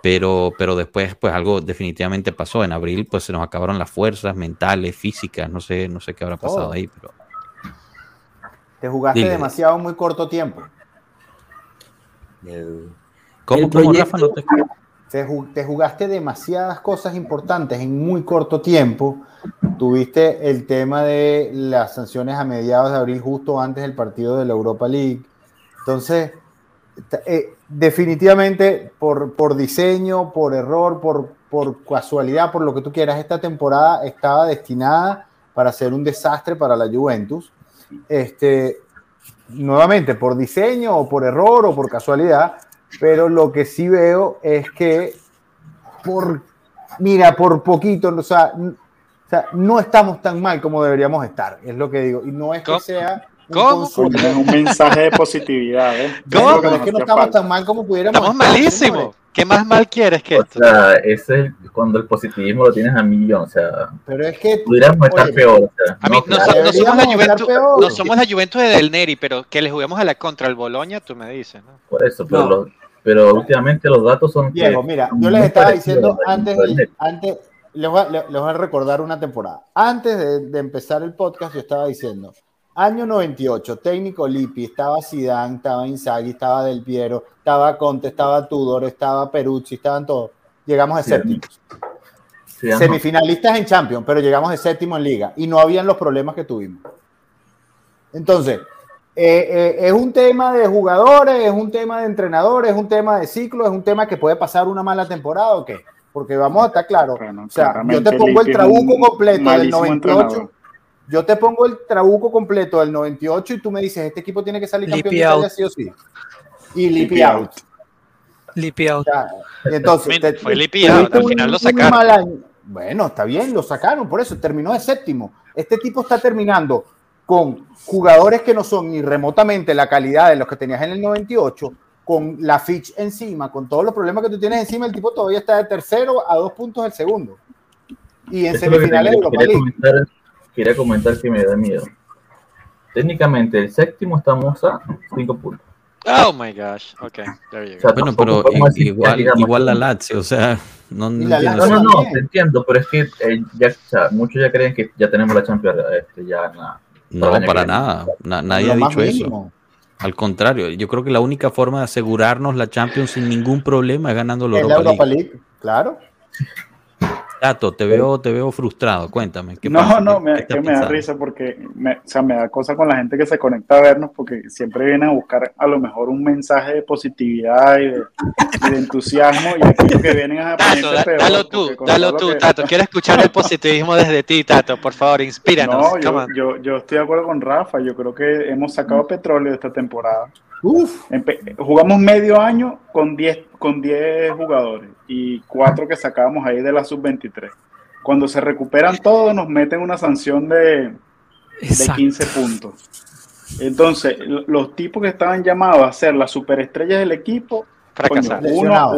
Pero, pero después, pues algo definitivamente pasó. En abril, pues se nos acabaron las fuerzas mentales, físicas, no sé, no sé qué habrá pasado ahí, pero Te jugaste Dile. demasiado en muy corto tiempo. ¿cómo, El cómo, proyecto- Rafa? No te escucho. Te, ju- te jugaste demasiadas cosas importantes en muy corto tiempo. Tuviste el tema de las sanciones a mediados de abril, justo antes del partido de la Europa League. Entonces, eh, definitivamente por, por diseño, por error, por, por casualidad, por lo que tú quieras, esta temporada estaba destinada para ser un desastre para la Juventus. Este, nuevamente, por diseño o por error o por casualidad, pero lo que sí veo es que por, mira, por poquito, o sea, o sea, no estamos tan mal como deberíamos estar, es lo que digo, y no es que ¿Cómo? sea un ¿Cómo? Es un mensaje de positividad, ¿eh? [LAUGHS] ¿Cómo? Es nos que no estamos falta. tan mal como pudiéramos Estamos estar, malísimos. ¿Qué más mal quieres que O esto? sea, ese es cuando el positivismo lo tienes a millón. O sea, Pero es que pudiéramos estar peor. O sea, A mí, no, no, claro. so- no somos la Juventus, no somos la Juventus de Del Neri, pero que le juguemos a la contra el Boloña, tú me dices, ¿no? por eso, pero, No. los- pero últimamente los datos son. que Diego, mira, yo les estaba diciendo a antes, antes les, voy a, les voy a recordar una temporada. Antes de, de empezar el podcast, yo estaba diciendo, año 98, técnico Lippi, estaba Zidane, estaba Inzaghi, estaba Del Piero, estaba Conte, estaba Tudor, estaba Peruzzi, estaban todos. Llegamos Sí, séptimos. Sí. Semifinalistas en Champions, pero llegamos de séptimo en Liga y no habían los problemas que tuvimos. Entonces, eh, eh, es un tema de jugadores, es un tema de entrenadores, es un tema de ciclo, es un tema que puede pasar una mala temporada o qué. Porque vamos a estar claros. Bueno, o sea, yo te pongo el trabuco completo del malísimo 98. entrenador. Yo te pongo el trabuco completo del 98 y tú me dices, este equipo tiene que salir campeón de Italia sí o sí. Y Lippi out. out. Lippi out. Entonces, Fue- te- fue Lippi tuviste out, al un- final lo sacaron. Bueno, está bien, lo sacaron, por eso terminó de séptimo. Este tipo está terminando con jugadores que no son ni remotamente la calidad de los que tenías en el 98, con la Fitch encima, con todos los problemas que tú tienes encima, el tipo todavía está de tercero a dos puntos del segundo. Y en Eso semifinales de Europa quería League. comentar, quería comentar que me da miedo. Técnicamente, el séptimo estamos a 5 puntos. Oh my gosh. Ok, there you O go. sea, Bueno, pero igual, digamos- igual la Lazio, o sea, no, no la. No, no, no, te entiendo, pero es que eh, ya, o sea, muchos ya creen que ya tenemos la Champions este, ya en la- No, para nada. Na- nadie ha dicho eso. Al contrario, yo creo que la única forma de asegurarnos la Champions sin ningún problema es ganando la Europa Europa League. League, claro. Tato, te veo, te veo frustrado. Cuéntame. ¿qué No, pasa? no, ¿Qué- me, qué que me da risa porque me, o sea, me da cosa con la gente que se conecta a vernos porque siempre vienen a buscar a lo mejor un mensaje de positividad y de, y de entusiasmo y aquí lo que vienen a Tato, da- peor. dalo tú, dalo tú, que- Tato. Quiero escuchar el positivismo desde ti, Tato. Por favor, inspíranos. No, yo, yo, yo estoy de acuerdo con Rafa. Yo creo que hemos sacado petróleo esta temporada. Uf, jugamos medio año con 10 con 10 jugadores y cuatro que sacábamos ahí de la sub-23. Cuando se recuperan todos, nos meten una sanción de, de Exacto. 15 puntos. Entonces, los tipos que estaban llamados a ser las superestrellas del equipo, coño,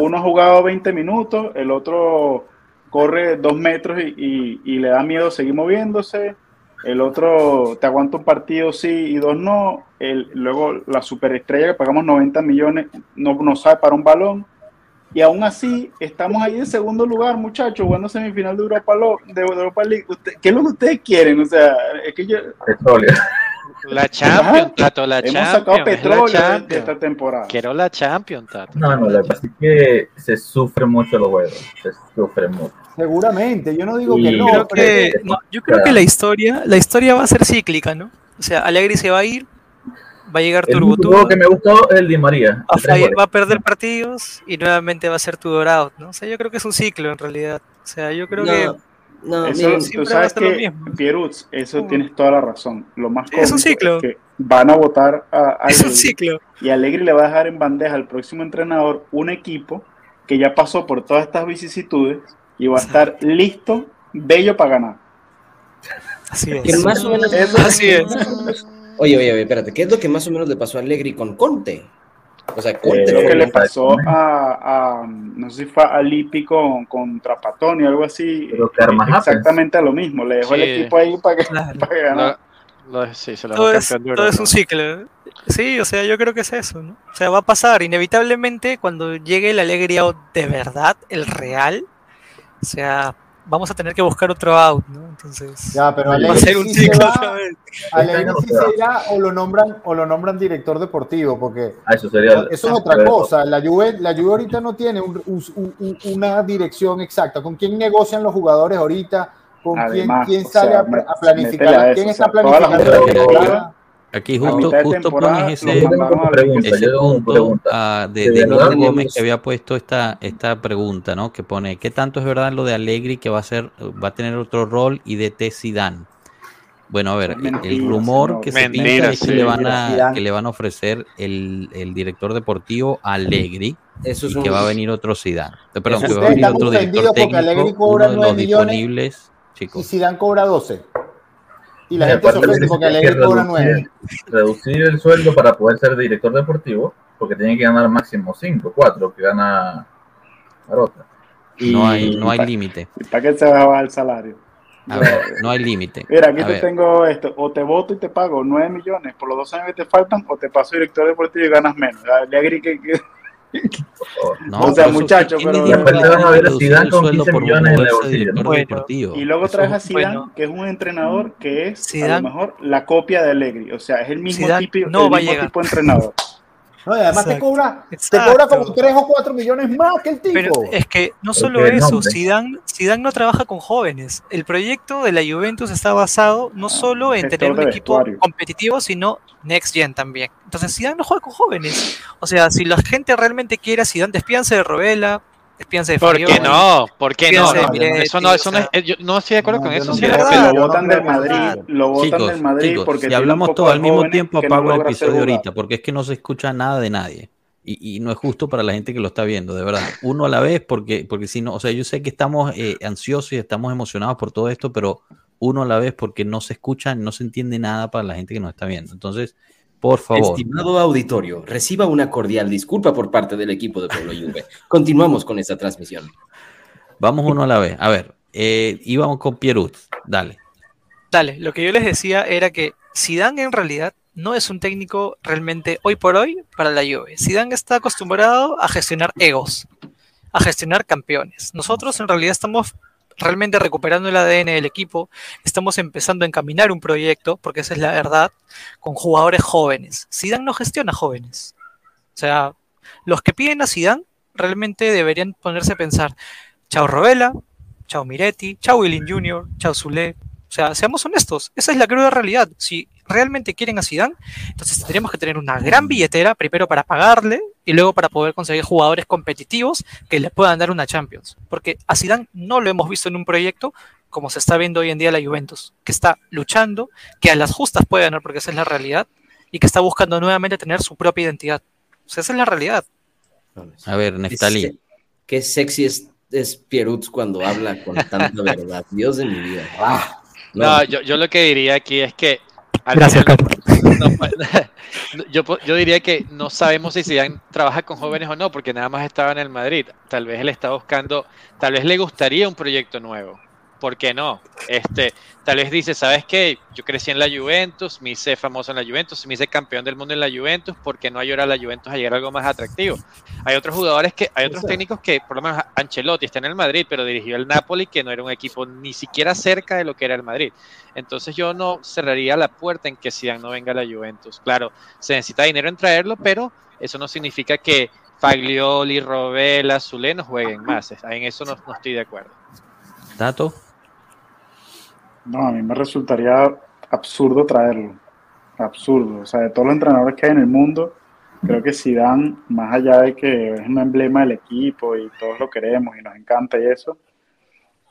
uno, ha jugado 20 minutos, el otro corre dos metros y, y- y le da miedo seguir moviéndose, el otro te aguanta un partido sí y dos no, el, luego la superestrella que pagamos 90 millones no, no sabe para un balón. Y aún así, estamos ahí en segundo lugar, muchachos, jugando semifinal de Europa, Lo- de Europa League. Usted- ¿Qué es lo que ustedes quieren? O sea, es que yo, Petróleo. La Champions, Tato, la hemos Champions. sacado es la petróleo de- esta temporada. Quiero la Champions, Tato. No, no, que pasa es que se sufre mucho los juegos. Se sufre mucho. Seguramente. Yo no digo que no. Creo pero- que, no, yo creo que la historia, la historia va a ser cíclica, ¿no? O sea, Allegri se va a ir, va a llegar El Turbo Turbo, juego que me gustó es el Di María. goles. va a perder partidos y nuevamente va a ser Tudor out, ¿no? O sea, yo creo que es un ciclo en realidad. O sea, yo creo que No, no, Eso, miren, tú sabes que. Pierutz, eso Mm. tienes toda la razón. Lo más Es un ciclo. es que van a votar a, a [LAUGHS] es un ciclo. y Allegri le va a dejar en bandeja al próximo entrenador un equipo que ya pasó por todas estas vicisitudes y va a estar listo, bello para ganar. Así que es. más o menos. Eso- Así es. Oye, oye, oye, espérate, ¿qué es lo que más o menos le pasó a Allegri con Conte? O sea, Eh, Lo que le pasó a, a, no sé si fue a Lippi con, contra Patoni o algo así, Pero exactamente a lo mismo, le dejó el equipo ahí para que, Claro. para que ganara. Lo- lo- sí, se lo Todo es, todo es un ciclo. Sí, o sea, yo creo que es eso, ¿no? O sea, va a pasar inevitablemente cuando llegue la alegría de verdad, el real. O sea, vamos a tener que buscar otro out, ¿no? Entonces, Ya, pero va a ser un sí se va, otra vez. Allegri sí se irá o lo nombran o lo nombran director deportivo, porque Ah, eso sería. eso es otra cosa. La Juve, la Juve ahorita no tiene un- un- un- una dirección exacta. ¿Con quién negocian los jugadores ahorita? ¿Con Además, quién, quién sale sea, a, planificar? a eso, ¿Quién está planificando Aquí justo, justo pones lo ese, pregunta, ese punto pregunta. ah, de, ¿De de Gómez que había puesto esta, esta pregunta, ¿no? Que pone, ¿qué tanto es verdad lo de Allegri que va a ser, va a tener otro rol y de T Zidane? Bueno, a ver, el- el Mentira, rumor señor. que se Mentira, pinta es que sí. le van a que le van a ofrecer el, el director deportivo Allegri Eso es y un- que va a venir otro Zidane. Eh, Perdón, Eso que va a venir otro director técnico, uno de los 9 millones. disponibles, Y chicos. Zidane cobra 12. Y la Y gente se ofende porque que cobra reducir- 9. Reducir el sueldo para poder ser director deportivo, porque tiene que ganar máximo 5, 4, que gana Marota. Y No hay, no hay límite. ¿Y para qué se va a bajar el salario? A ver, no hay límite. Mira, aquí A te ver. tengo esto, o te voto y te pago 9 millones por los dos años que te faltan, o te paso director deportivo y ganas menos. Allegri que, que-. No, O sea, pero eso muchacho, ¿quién pero- Y que aparte van van a ver a reducir Zidane el con sueldo 15 por millones en el moverse bolsillo. director Bueno, deportivo? Y luego traes a Zidane, bueno. que es un entrenador que es a lo mejor la copia de Allegri, o sea, es el mismo, Zidane tipo, no el mismo tipo de entrenador. [LAUGHS] No, y además te cobra, te cobra como 3 o 4 millones más que el tipo. Pero es que no solo el eso. Zidane, Zidane no trabaja con jóvenes. El proyecto de la Juventus está basado no solo en gestor tener un equipo vestuario. competitivo, sino next gen también. Entonces Zidane no juega con jóvenes. O sea, si la gente realmente quiere a Zidane, despíanse de Robela, de ¿Por qué no? ¿por qué no? Eso no, eso no es, eh, yo no estoy de acuerdo No, con eso. sí, lo votan del Madrid, lo votan Chicos, del Madrid chicos, porque si hablamos poco todo de al mismo tiempo, apago el episodio ahorita, porque es que no se escucha nada de nadie. Y, y no es justo para la gente que lo está viendo, de verdad. Uno a la vez, porque, porque si no, o sea, yo sé que estamos eh, ansiosos y estamos emocionados por todo esto, pero uno a la vez porque no se escucha, no se entiende nada para la gente que nos está viendo. Entonces, por favor, Estimado auditorio, reciba una cordial disculpa por parte del equipo de Pueblo Juve. Continuamos con esta transmisión. vamos uno a la vez. A ver, eh, íbamos con Pierut, dale. Dale, lo que yo les decía era que Zidane en realidad no es un técnico realmente hoy por hoy para la Juve. Zidane está acostumbrado a gestionar egos, a gestionar campeones. Nosotros en realidad estamos realmente recuperando el ADN del equipo, estamos empezando a encaminar un proyecto, porque esa es la verdad, con jugadores jóvenes. Zidane no gestiona jóvenes. O sea, los que piden a Zidane realmente deberían ponerse a pensar, chao Robela, chao Miretti, chao Willing Jr., chao Zule. O sea, seamos honestos, esa es la cruda realidad. Si realmente quieren a Zidane, entonces tendríamos que tener una gran billetera, primero para pagarle y luego para poder conseguir jugadores competitivos que le puedan dar una Champions. Porque a Zidane no lo hemos visto en un proyecto como se está viendo hoy en día la Juventus, que está luchando, que a las justas puede ganar porque esa es la realidad, y que está buscando nuevamente tener su propia identidad. O sea, esa es la realidad. A ver, se- Qué sexy es, es Pierutz cuando habla con tanta [LAUGHS] verdad. Dios de mi vida. Ah, No, yo, yo lo que diría aquí es que. Gracias, Carlos. no [LAUGHS] yo, yo diría que no sabemos si Zidane trabaja con jóvenes o no, porque nada más estaba en el Madrid. Tal vez él está buscando, tal vez le gustaría un proyecto nuevo. ¿Por qué no? Este, tal vez dice, ¿sabes qué? Yo crecí en la Juventus, me hice famoso en la Juventus, me hice campeón del mundo en la Juventus, ¿por qué no ayudar a la Juventus a llegar a algo más atractivo? Hay otros jugadores que, hay otros técnicos que, por lo menos Ancelotti está en el Madrid, pero dirigió el Napoli, que no era un equipo ni siquiera cerca de lo que era el Madrid. Entonces yo no cerraría la puerta en que Zidane no venga a la Juventus. Claro, se necesita dinero en traerlo, pero eso no significa que Faglioli, Robela, Zule no jueguen más. En eso no, no estoy de acuerdo. Dato. No, a mí me resultaría absurdo traerlo. Absurdo. O sea, de todos los entrenadores que hay en el mundo, creo que Zidane, más allá de que es un emblema del equipo y todos lo queremos y nos encanta y eso,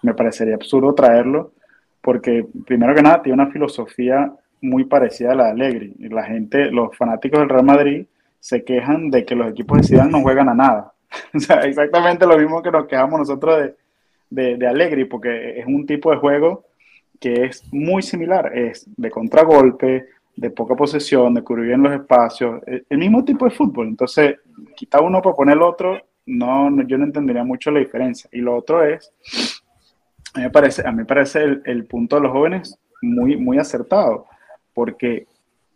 me parecería absurdo traerlo porque, primero que nada, tiene una filosofía muy parecida a la de Allegri. La gente, los fanáticos del Real Madrid, se quejan de que los equipos de Zidane no juegan a nada. [LAUGHS] o sea, exactamente lo mismo que nos quejamos nosotros de, de, de porque es un tipo de juego que es muy similar, es de contragolpe, de poca posesión, de cubrir bien los espacios, el, el mismo tipo de fútbol. Entonces, quitar uno para poner el otro, no, no, yo no entendería mucho la diferencia. Y lo otro es, a mí me parece, a mí parece el, el punto de los jóvenes muy, muy acertado, porque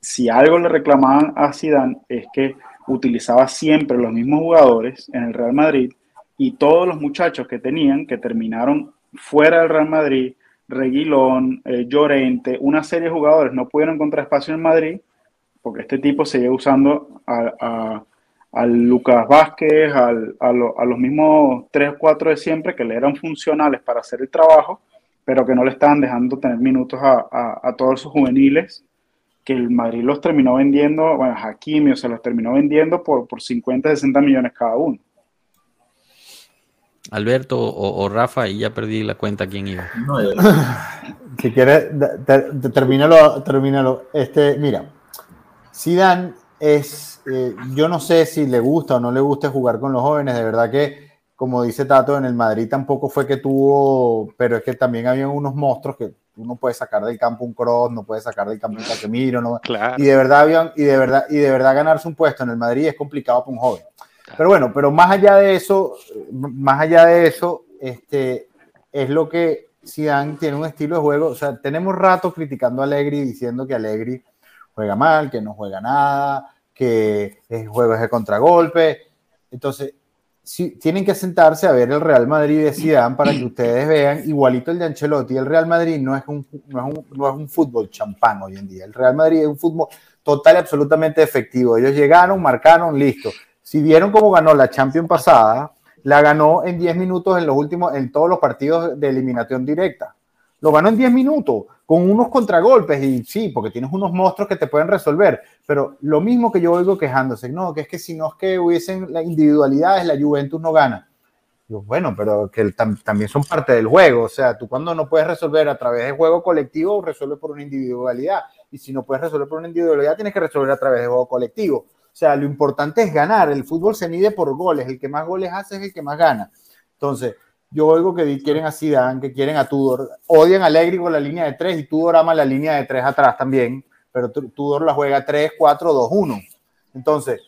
si algo le reclamaban a Zidane es que utilizaba siempre los mismos jugadores en el Real Madrid y todos los muchachos que tenían, que terminaron fuera del Real Madrid, Reguilón, eh, Llorente, una serie de jugadores no pudieron encontrar espacio en Madrid porque este tipo seguía usando a, a- Lucas Vázquez, a, lo- a los mismos 3 o 4 de siempre que le eran funcionales para hacer el trabajo, pero que no le estaban dejando tener minutos a, a- a todos sus juveniles, que el Madrid los terminó vendiendo, bueno, Hakimi, o se los terminó vendiendo por, por 50, 60 millones cada uno. Alberto o, o Rafa, y ya perdí la cuenta quién iba. No, yo- [LAUGHS] Si quieres, da- te- te- termínalo, termínalo. Este, mira, Zidane es, eh, yo no sé si le gusta o no le gusta jugar con los jóvenes, de verdad que, como dice Tato, en el Madrid tampoco fue que tuvo, pero es que también había unos monstruos que tú no puedes sacar del campo un Kroos, no puedes sacar del campo un Casemiro, no, Claro. y de verdad habían, y de verdad, y de verdad ganarse un puesto en el Madrid es complicado para un joven. Pero bueno, pero más allá de eso, más allá de eso, este, es lo que Zidane tiene un estilo de juego. O sea, tenemos rato criticando a Allegri diciendo que Allegri juega mal, que no juega nada, que el juego es de contragolpe. Entonces, sí, tienen que sentarse a ver el Real Madrid de Zidane para que ustedes vean, igualito el de Ancelotti, el Real Madrid no es un, no es un, no es un fútbol champán hoy en día. El Real Madrid es un fútbol total y absolutamente efectivo. Ellos llegaron, marcaron, listo. Si vieron cómo ganó la Champions pasada, la ganó en 10 minutos en los últimos, en todos los partidos de eliminación directa. Lo ganó en 10 minutos, con unos contragolpes, y sí, porque tienes unos monstruos que te pueden resolver. Pero lo mismo que yo oigo quejándose, no, que es que si no es que hubiesen las individualidades, la Juventus no gana. Bueno, pero que tam- también son parte del juego. O sea, tú cuando no puedes resolver a través de juego colectivo, resuelves por una individualidad. Y si no puedes resolver por una individualidad, tienes que resolver a través de juego colectivo. O sea, lo importante es ganar. El fútbol se mide por goles. El que más goles hace es el que más gana. Entonces, yo oigo que quieren a Zidane, que quieren a Tudor. Odian a Allegri con la línea de tres y Tudor ama la línea de tres atrás también. Pero Tu- Tudor la juega 3, 4, 2, 1. Entonces,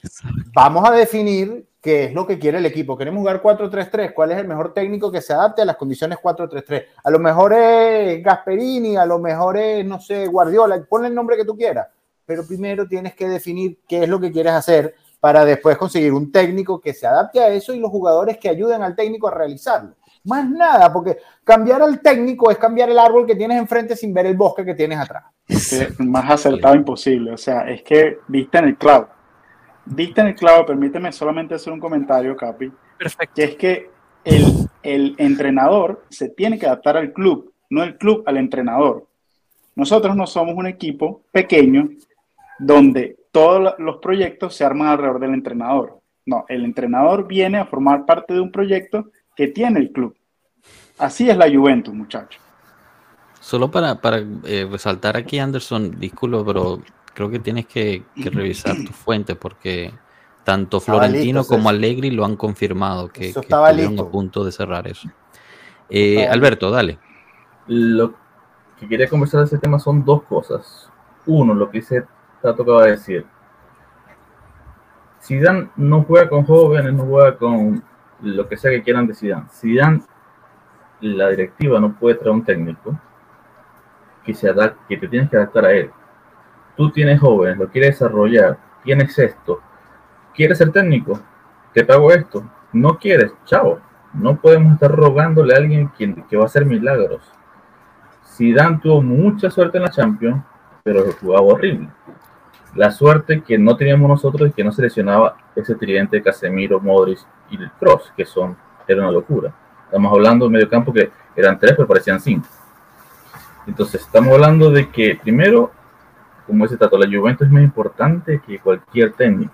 vamos a definir qué es lo que quiere el equipo. Queremos jugar 4-3-3. ¿Cuál es el mejor técnico que se adapte a las condiciones 4-3-3? A lo mejor es Gasperini, a lo mejor es, no sé, Guardiola. Ponle el nombre que tú quieras. Pero primero tienes que definir qué es lo que quieres hacer para después conseguir un técnico que se adapte a eso y los jugadores que ayuden al técnico a realizarlo. Más nada, porque cambiar al técnico es cambiar el árbol que tienes enfrente sin ver el bosque que tienes atrás. más acertado imposible. O sea, es que viste en el clavo. Viste en el clavo, permíteme solamente hacer un comentario, Capi, Perfecto. que es que el, el entrenador se tiene que adaptar al club, no el club al entrenador. Nosotros no somos un equipo pequeño donde todos lo- los proyectos se arman alrededor del entrenador. No, el entrenador viene a formar parte de un proyecto que tiene el club. Así es la Juventus, muchachos. Solo para, para eh, resaltar aquí, Anderson, disculpa, pero creo que tienes que, que revisar tu fuente porque tanto Florentino listo, como. Allegri lo han confirmado que, que estaba estuvieron listo. a punto de cerrar eso. Eh, Alberto, dale. Lo que quería conversar de ese tema son dos cosas. Uno, lo que dice Acaba de decir. Zidane no juega con jóvenes, no juega con lo que sea que quieran de Zidane. Zidane, la directiva no puede traer un técnico que se adapte, que te tienes que adaptar a él. Tú tienes jóvenes, lo quieres desarrollar, tienes esto, quieres ser técnico, te pago esto, no quieres, chao. No podemos estar rogándole a alguien que, que va a hacer milagros. Zidane tuvo mucha suerte en la Champions, pero jugaba horrible. La suerte que no teníamos nosotros es que no seleccionaba ese tridente de Casemiro, Modric y Cross, que son, era una locura. Estamos hablando de medio campo que eran tres, pero parecían cinco. Entonces, estamos hablando de que, primero, como dice Tato, la Juventus es más importante que cualquier técnico.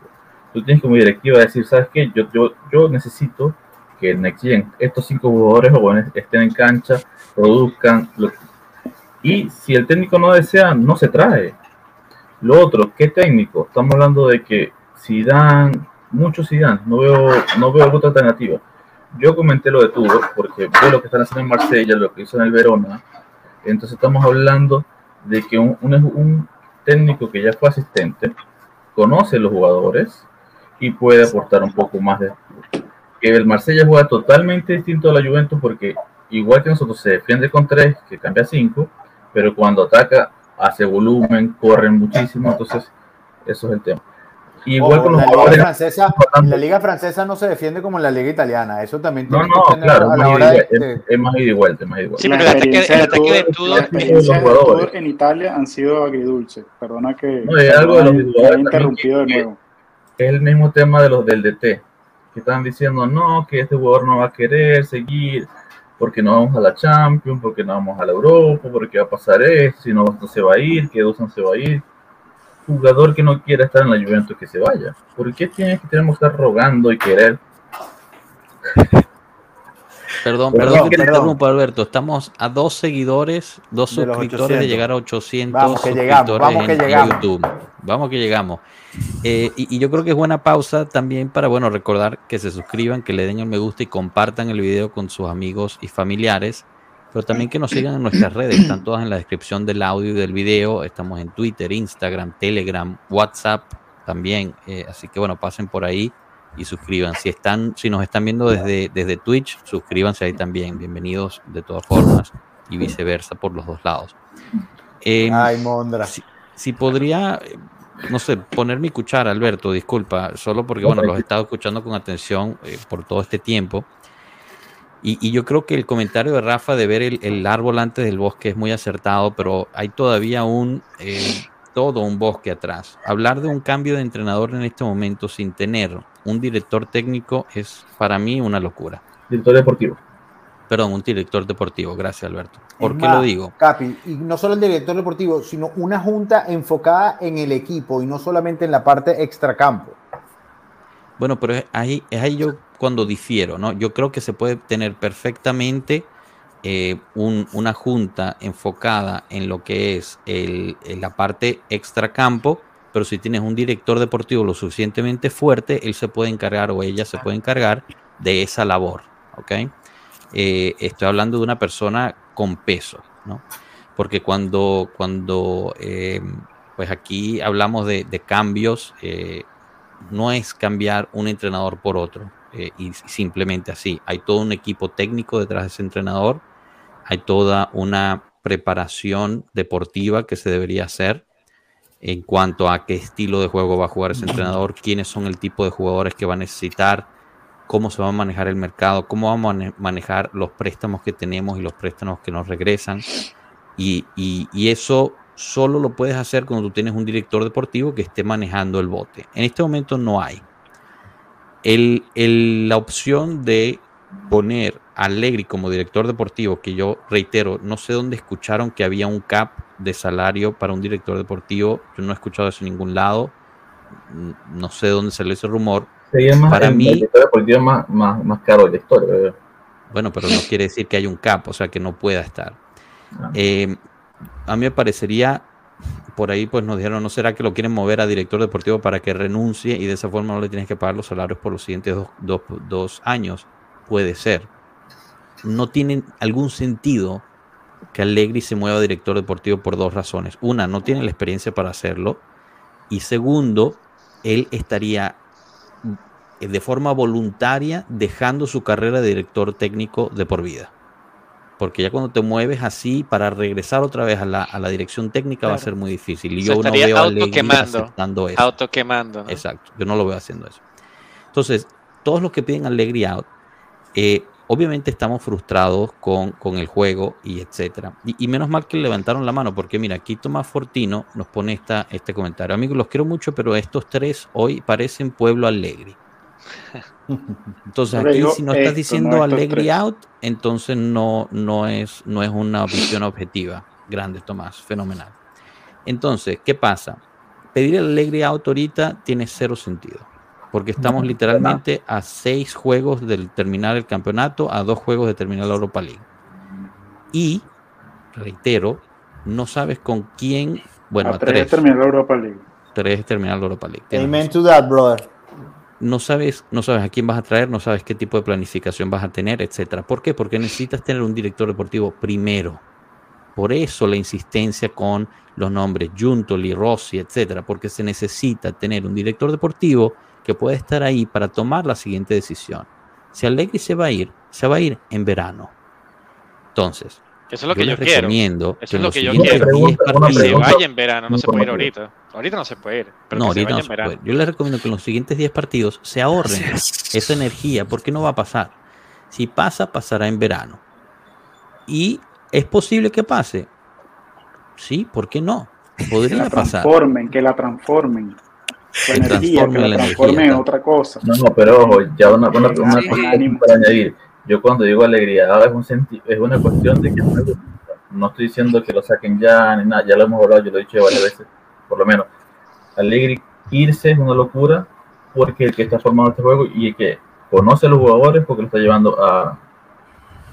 Tú tienes como directiva decir, ¿sabes qué? Yo, yo, yo necesito que Next Gen, estos cinco jugadores jóvenes estén en cancha, produzcan. lo- y si el técnico no desea, no se trae. Lo otro, ¿qué técnico? Estamos hablando de que Zidane, mucho Zidane, no veo, no veo otra alternativa. Yo comenté lo de Tudor, porque veo lo que están haciendo en Marsella, lo que hizo en el Verona. Entonces estamos hablando de que un, un, un técnico que ya fue asistente, conoce los jugadores y puede aportar un poco más de... Que el Marsella juega totalmente distinto a la Juventus porque igual que nosotros se defiende con tres, que cambia cinco, pero cuando ataca hace volumen, corre muchísimo, entonces eso es el tema. Igual Ojo, con los la, liga jugadores... francesa, en la liga francesa no se defiende como en la liga italiana. Eso también No, tiene no, que tener claro, a es la más hora ida- de, es, de- es más ida y vuelta, es más y vuelta. Sí, pero el ataque, el de ataque de Tudor- de en Italia han sido agridulces. Perdona que No, es algo de los perdona, jugadores interrumpido de nuevo. es el mismo tema de los del DT, que están diciendo, no, que este jugador no va a querer seguir, porque no vamos a la Champions, porque no vamos a la Europa, porque va a pasar esto, si no, se va a ir, que Dusan se va a ir. Jugador que no quiera estar en la Juventus, que se vaya. ¿Por qué tenemos que estar rogando y querer? Perdón, Perdón, perdón que te perdón. interrumpa, Alberto. Estamos a dos seguidores, dos De suscriptores de 800. llegar a 800 Vamos, que llegamos, suscriptores vamos, que en- en llegamos. YouTube. Vamos que llegamos. Eh, y, y yo creo que es buena pausa también para, bueno, recordar que se suscriban, que le den el me gusta y compartan el video con sus amigos y familiares, pero también que nos sigan en nuestras redes, están todas en la descripción del audio y del video, estamos en Twitter, Instagram, Telegram, WhatsApp también, eh, así que bueno, pasen por ahí y suscriban. Si están, si nos están viendo desde, desde Twitch, suscríbanse ahí también, bienvenidos de todas formas y viceversa por los dos lados. Em, Ay, Mondra. si, si podría, eh, no sé, poner mi cuchara, Alberto, disculpa, solo porque, bueno, los he estado escuchando con atención eh, por todo este tiempo. Y, y yo creo que el comentario de Rafa de ver el, el árbol antes del bosque es muy acertado, pero hay todavía un, eh, todo un bosque atrás. Hablar de un cambio de entrenador en este momento sin tener un director técnico es para mí una locura. Director deportivo. Perdón, un director deportivo. Gracias, Alberto. ¿Por Es qué más, lo digo? Capi, y no solo el director deportivo, sino una junta enfocada en el equipo y no solamente en la parte extracampo. Bueno, pero es ahí, es ahí yo cuando difiero, ¿no? Yo creo que se puede tener perfectamente eh, un- una junta enfocada en lo que es el, en la parte extracampo, pero si tienes un director deportivo lo suficientemente fuerte, él se puede encargar o ella se puede encargar de esa labor, ¿ok? Eh, estoy hablando de una persona con peso, ¿no? Porque cuando, cuando eh, pues aquí hablamos de, de cambios, eh, no es cambiar un entrenador por otro y simplemente así. Hay todo un equipo técnico detrás de ese entrenador, hay toda una preparación deportiva que se debería hacer en cuanto a qué estilo de juego va a jugar ese entrenador, quiénes son el tipo de jugadores que va a necesitar, cómo se va a manejar el mercado, cómo vamos a mane- manejar los préstamos que tenemos y los préstamos que nos regresan. Y, y- y eso solo lo puedes hacer cuando tú tienes un director deportivo que esté manejando el bote. En este momento no hay. El- el- la opción de poner a Allegri como director deportivo, que yo reitero, no sé dónde escucharon que había un cap de salario para un director deportivo, yo no he escuchado eso en ningún lado, no sé dónde salió ese rumor, Sería más Para el, mí- el director deportivo más, más, más caro de la historia. ¿verdad? Bueno, pero no quiere decir que haya un cap, o sea, que no pueda estar. Ah. Eh, a mí me parecería, por ahí pues nos dijeron, ¿no será que lo quieren mover a director deportivo para que renuncie y de esa forma no le tienes que pagar los salarios por los siguientes dos, dos- dos años? Puede ser. No tiene algún sentido que Allegri se mueva a director deportivo por dos razones. Una, no tiene la experiencia para hacerlo. Y segundo, él estaría eh, de forma voluntaria dejando su carrera de director técnico de por vida. Porque ya cuando te mueves así para regresar otra vez a la, a la dirección técnica va a ser muy difícil. Y yo no veo a Allegri aceptando eso. Autoquemando. ¿no? Exacto, yo no lo veo haciendo eso. Entonces, todos los que piden Allegri out, eh, obviamente estamos frustrados con, con el juego y etcétera. Y, y menos mal que levantaron la mano, porque mira, aquí Tomás Fortino nos pone esta, este comentario. Amigos, los quiero mucho, pero estos tres hoy parecen pueblo Allegri. [LAUGHS] Entonces, aquí si no estás diciendo no tres. out, entonces no, no, es, no es una visión objetiva. Grande, Tomás, fenomenal. Entonces, ¿qué pasa? Pedir el Allegri out ahorita tiene cero sentido. Porque estamos literalmente a seis juegos del terminar el campeonato, a dos juegos de terminar la Europa League. Y, reitero, no sabes con quién, bueno, a a tres tres, terminó la Europa League. tres terminar la Europa League. Amen to that, brother. no sabes, no sabes a quién vas a traer, no sabes qué tipo de planificación vas a tener, etcétera. ¿Por qué? Porque necesitas tener un director deportivo primero. Por eso la insistencia con los nombres Juntoli, Rossi, etcétera, porque se necesita tener un director deportivo que pueda estar ahí para tomar la siguiente decisión. Si Allegri se va a ir, se va a ir en verano. Entonces, Eso es lo yo que yo les quiero. recomiendo Eso que es lo los que yo siguientes quiero. 10 Una Que se vaya en verano, no se puede ir ahorita. Ahorita no se puede ir, pero no, que se ahorita vaya no en se verano. puede. Yo les recomiendo que en los siguientes 10 partidos se ahorren esa energía, porque no va a pasar. Si pasa, pasará en verano. Y es posible que pase. Sí, ¿por qué no? Que Podría la pasar. transformen, que la transformen. Energía, que la en otra cosa. No, no, pero ojo, ya una, una, una cuestión para añadir. Yo cuando digo alegría, ah, es, un senti- es una cuestión de que. No estoy diciendo que lo saquen ya ni nada, ya lo hemos hablado, yo lo he dicho varias veces, por lo menos. Alegre irse es una locura porque el que está formando este juego y el que conoce a los jugadores porque lo está llevando a.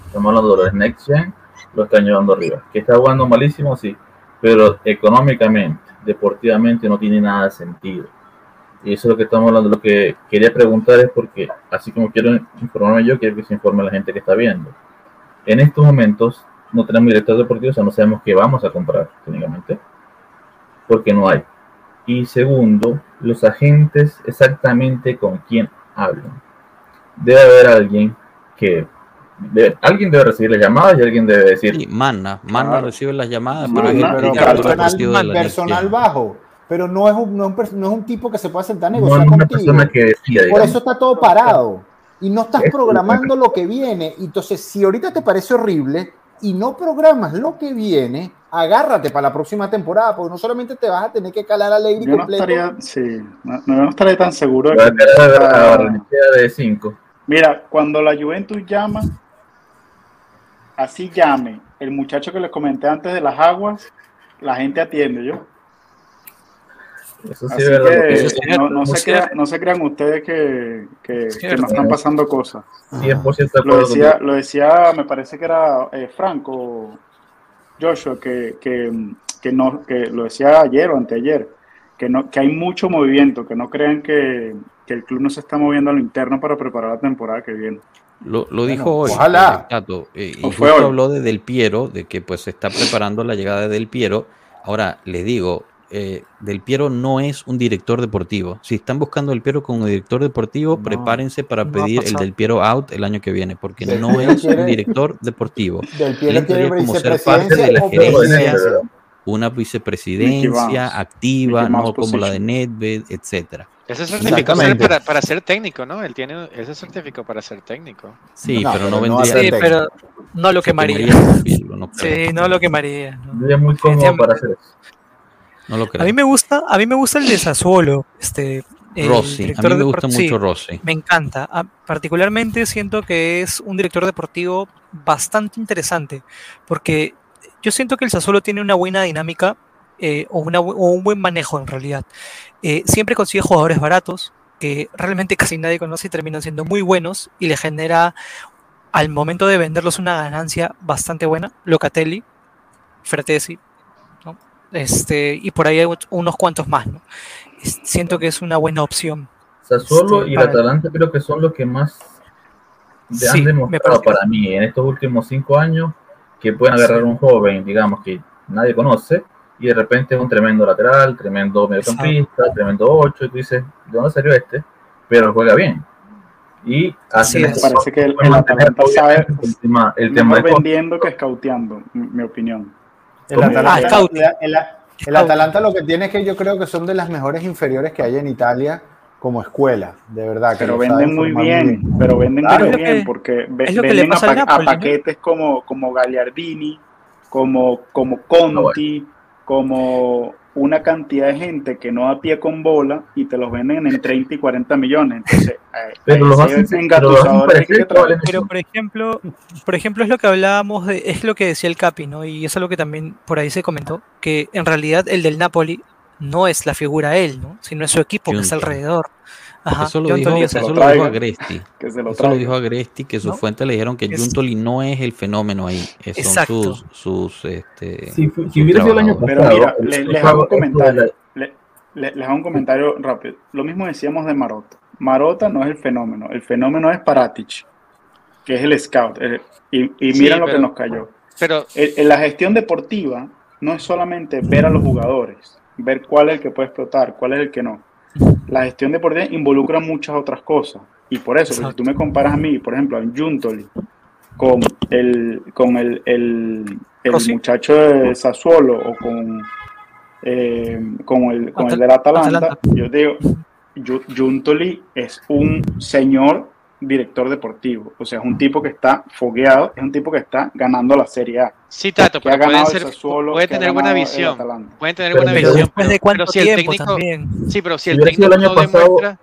Estamos hablando de los Next Gen, lo están llevando arriba. Que está jugando malísimo, sí, pero económicamente, deportivamente, no tiene nada de sentido. Y eso es lo que estamos hablando. Lo que quería preguntar es porque, así como quiero informarme yo, quiero que se informe la gente que está viendo. En estos momentos no tenemos director deportivo, o sea, no sabemos qué vamos a comprar técnicamente, porque no hay. Y segundo, los agentes exactamente con quién hablan. Debe haber alguien que... debe- alguien debe recibir las llamadas y alguien debe decir, Sí, Manna. Manna Claro. recibe las llamadas, Manna, pero es el pero personal, bajo. Pero no es, un, no, es un, no es un tipo que se pueda sentar a no negociar una contigo. persona que decía, Por eso está todo parado. Y no estás programando lo que viene. Entonces, si ahorita te parece horrible y no programas lo que viene, agárrate para la próxima temporada, porque no solamente te vas a tener que calar a Lady Yo no completo. estaría, sí, no, no- no estaría tan seguro de que- quedar a ver a Barrenechea de 5. Mira, cuando la Juventus llama, así llame, el muchacho que les comenté antes de las aguas, la gente atiende, ¿yo. Eso sí Así es verdad. que porque Eso es no, se crean, no se crean ustedes que, que, no están pasando cosas. 100% de Lo decía, lo decía, me parece que era eh, Franco, Joshua, que, que, que no, que lo decía ayer o anteayer, que no, que hay mucho movimiento, que no crean que, que el club no se está moviendo a lo interno para preparar la temporada que viene. Lo, lo dijo hoy. ojalá. eh, Tato, eh, y O justo fue hoy. habló de Del Piero, de que pues se está preparando la llegada de Del Piero. Ahora, les digo, eh, Del Piero no es un director deportivo. Si están buscando Del Piero como director deportivo, No, prepárense para no pedir el. Del Piero out el año que viene, porque Del no es un director deportivo. [LAUGHS] Del Él Piero quiere entraría como ser parte de la gerencia. Una vicepresidencia Mouse. activa, no como la de. Nedved, etcétera. Ese certificado Exactamente. para, para ser técnico, ¿no? Él tiene ese certificado para ser técnico. Sí, No, pero no no vendría. ser Sí, pero no lo quemaría. no. Sí, no lo quemaría. ¿no? Es muy cómodo para hacer eso. No lo creo. A mí me gusta, a mí me gusta el de Sassuolo, este Rossi, a director mí me gusta sí, mucho Rossi. Me encanta. Ah, particularmente siento que es un director deportivo bastante interesante, porque yo siento que el Sassuolo tiene una buena dinámica eh, o, una bu- o un buen manejo en realidad. Eh, siempre consigue jugadores baratos que realmente [LAUGHS] casi nadie conoce y terminan siendo muy buenos y le genera al momento de venderlos una ganancia bastante buena. Locatelli, Fratesi. Este, y por ahí hay unos cuantos más. ¿no? Siento que es una buena opción. Sassuolo Este, y el Atalanta creo que son los que más de- Sí, han demostrado para mí en estos últimos cinco años que pueden agarrar un joven, digamos, que nadie conoce y de repente es un tremendo lateral, tremendo mediocampista, tremendo ocho, y tú dices, ¿de dónde salió este? Pero juega bien. Y Así es. Parece que el, el Atalanta sabe el tema, el tema mejor vendiendo que scouteando, mi, mi opinión. El Ah, el- el Atalanta lo que tiene es que yo creo que son de las mejores inferiores que hay en Italia como escuela, de verdad. que Pero lo venden muy bien, pero venden Claro. muy bien que- porque venden a, paquetes como, como Gagliardini, como, como Conti, como una cantidad de gente que no da pie con bola y te los venden en 30 y 40 millones. Entonces, eh, Pero los hacen, los hacen que por ejemplo, por ejemplo es lo que hablábamos de, es lo que decía el Capi, ¿no? Y eso es lo que también por ahí se comentó, que en realidad el del Napoli no es la figura él, ¿no? Sino es su equipo que está alrededor. Ajá, Eso lo John dijo, eso lo dijo. Agresti. que se lo Eso lo dijo Agresti, que sus ¿No? fuentes le dijeron que Es- Juntoli no es el fenómeno ahí. eh, Son Exacto. sus, sus este, Si, si sus hubiera sido el año trabajadores. Pero pasado, mira, le- les hago un comentario. la- Le- le- les hago un comentario rápido. Lo mismo decíamos de Marota. Marota no es el fenómeno. El fenómeno es Paratic, que es el scout. eh, y y Sí, miren lo pero- que nos cayó. pero el- el- la gestión deportiva no es solamente ver a los jugadores, ver cuál es el que puede explotar, cuál es el que no. La gestión deportiva involucra muchas otras cosas. Y por eso, si tú me comparas a mí, por ejemplo, a Juntoli, con el, con el, el, muchacho de Sassuolo o con, eh, con, el, con el del Atalanta, Atalanta. yo te digo, Ju- Juntoli es un señor director deportivo. O sea, es un tipo que está fogueado, es un tipo que está ganando la Serie A. sí, Tato, que pero pueden ser, Sassuolo, puede tener buena visión. Pueden tener Pero- buena pero Pero visión, de cuánto si el técnico, también. sí, pero si el técnico el no pasado- demuestra,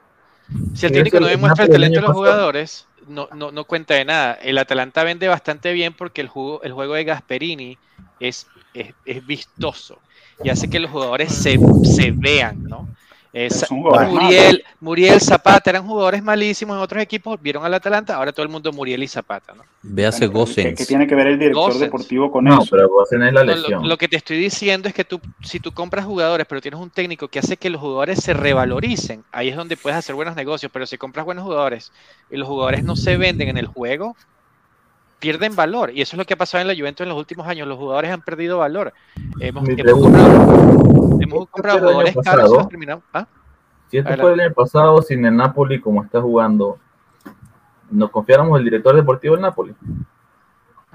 si el técnico no demuestra el Napoli el talento de los jugadores, no, no, no cuenta de nada. El Atalanta vende bastante bien porque el juego, el juego de Gasperini es, es, es vistoso y hace que los jugadores se, se vean, ¿no? Eh, Muriel, Muriel, Zapata eran jugadores malísimos en otros equipos, vieron al Atalanta, ahora todo el mundo Muriel y Zapata, ¿no? Véase Bueno, ¿qué, tiene que ver el director deportivo con No, eso? pero Gosen es la lesión. lo, lo que te estoy diciendo es que tú, si tú compras jugadores, pero tienes un técnico que hace que los jugadores se revaloricen, ahí es donde puedes hacer buenos negocios. Pero si compras buenos jugadores y los jugadores no se venden en el juego, pierden valor. Y eso es lo que ha pasado en la Juventus en los últimos años. Los jugadores han perdido valor. Hemos, comprado, hemos comprado jugadores caros. ¿Ah? Si esto Adelante. fue el año pasado, sin el Napoli como está jugando, ¿nos confiáramos el director deportivo del Napoli?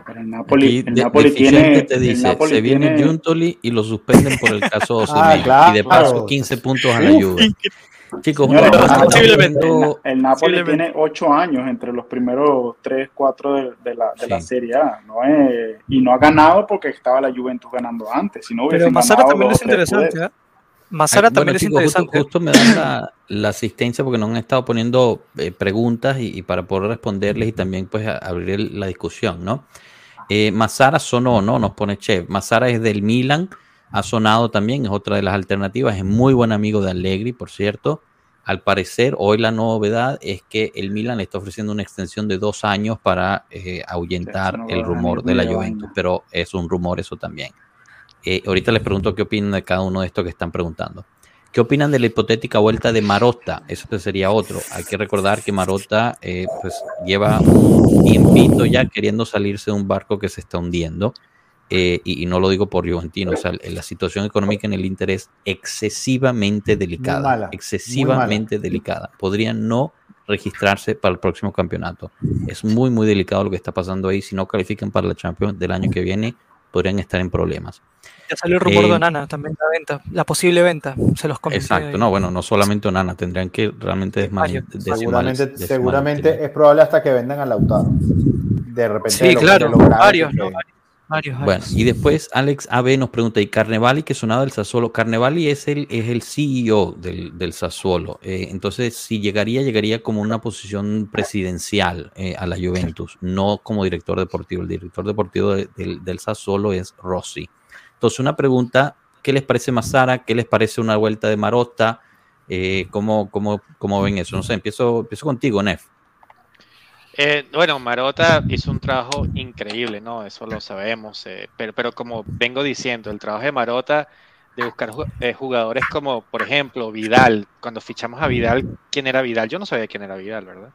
Pero el Napoli, Aquí el de- Napoli deficiente tiene. te el dice, Napoli se viene tiene- Juntoli y lo suspenden por el caso [LAUGHS] Ah, Osimhen. claro. y de paso 15 puntos a la Juve. Chicos, Señores, no, el Napoli- Posiblemente. viendo- El Napoli Posiblemente. tiene ocho años entre los primeros tres, cuatro de, de la, de la Sí. Serie A. ¿no? es- y no ha ganado porque estaba la Juventus ganando antes. Si no Pero hubiesen Mazara ganado también es interesante. ¿eh? Mazara también bueno, es chicos, justo, interesante. justo me dan la, la asistencia porque nos han estado poniendo eh, preguntas y, y para poder responderles y también pues a- abrir el- la discusión, ¿no? Eh, Mazara sonó, ¿no? Nos pone Chef. Mazara es del Milan, ha sonado también, es otra de las alternativas, es muy buen amigo de Allegri, por cierto. Al parecer, hoy la novedad es que el Milan le está ofreciendo una extensión de dos años para eh, ahuyentar no el rumor de la Juventus, pero es un rumor eso también. Eh, ahorita les pregunto qué opinan de cada uno de estos que están preguntando. ¿Qué opinan de la hipotética vuelta de Marotta? Eso sería otro. Hay que recordar que Marotta eh, pues, lleva un tiempito ya queriendo salirse de un barco que se está hundiendo. Eh, y, y no lo digo por Juventino, o sea, la situación económica en el Inter es excesivamente delicada. Mala, excesivamente delicada. Podría no registrarse para el próximo campeonato. Es muy, muy delicado lo que está pasando ahí. Si no califican para la Champions del año que viene, podrían estar en problemas. Ya salió el rumor Eh, de Onana también la venta, la posible venta. Se los comenté. Exacto, ahí. no, bueno, no solamente Onana, tendrían que realmente decimales- Seguramente, decimales seguramente es probable hasta que vendan a Lautaro. De repente. Sí, de lo- claro, de lo grave varios, que ¿no? Varios, Bueno, y después Alex AB nos pregunta, ¿y Carnevali que sonaba del Sassuolo? Carnevali es el, es el CEO del, del Sassuolo, eh, entonces si llegaría, llegaría como una posición presidencial eh, a la Juventus, no como director deportivo. El director deportivo de- del Sassuolo es Rossi. Entonces una pregunta, ¿qué les parece Mazara? ¿Qué les parece una vuelta de Marotta? Eh, ¿cómo, cómo, cómo ven eso? No sé, empiezo, empiezo contigo, Nef. Eh, bueno, Marota hizo un trabajo increíble, ¿no? Eso lo sabemos. eh, pero, pero como vengo diciendo, el trabajo de Marota de buscar eh, jugadores como, por ejemplo, Vidal. Cuando fichamos a Vidal, ¿quién era Vidal? Yo no sabía quién era Vidal, ¿verdad?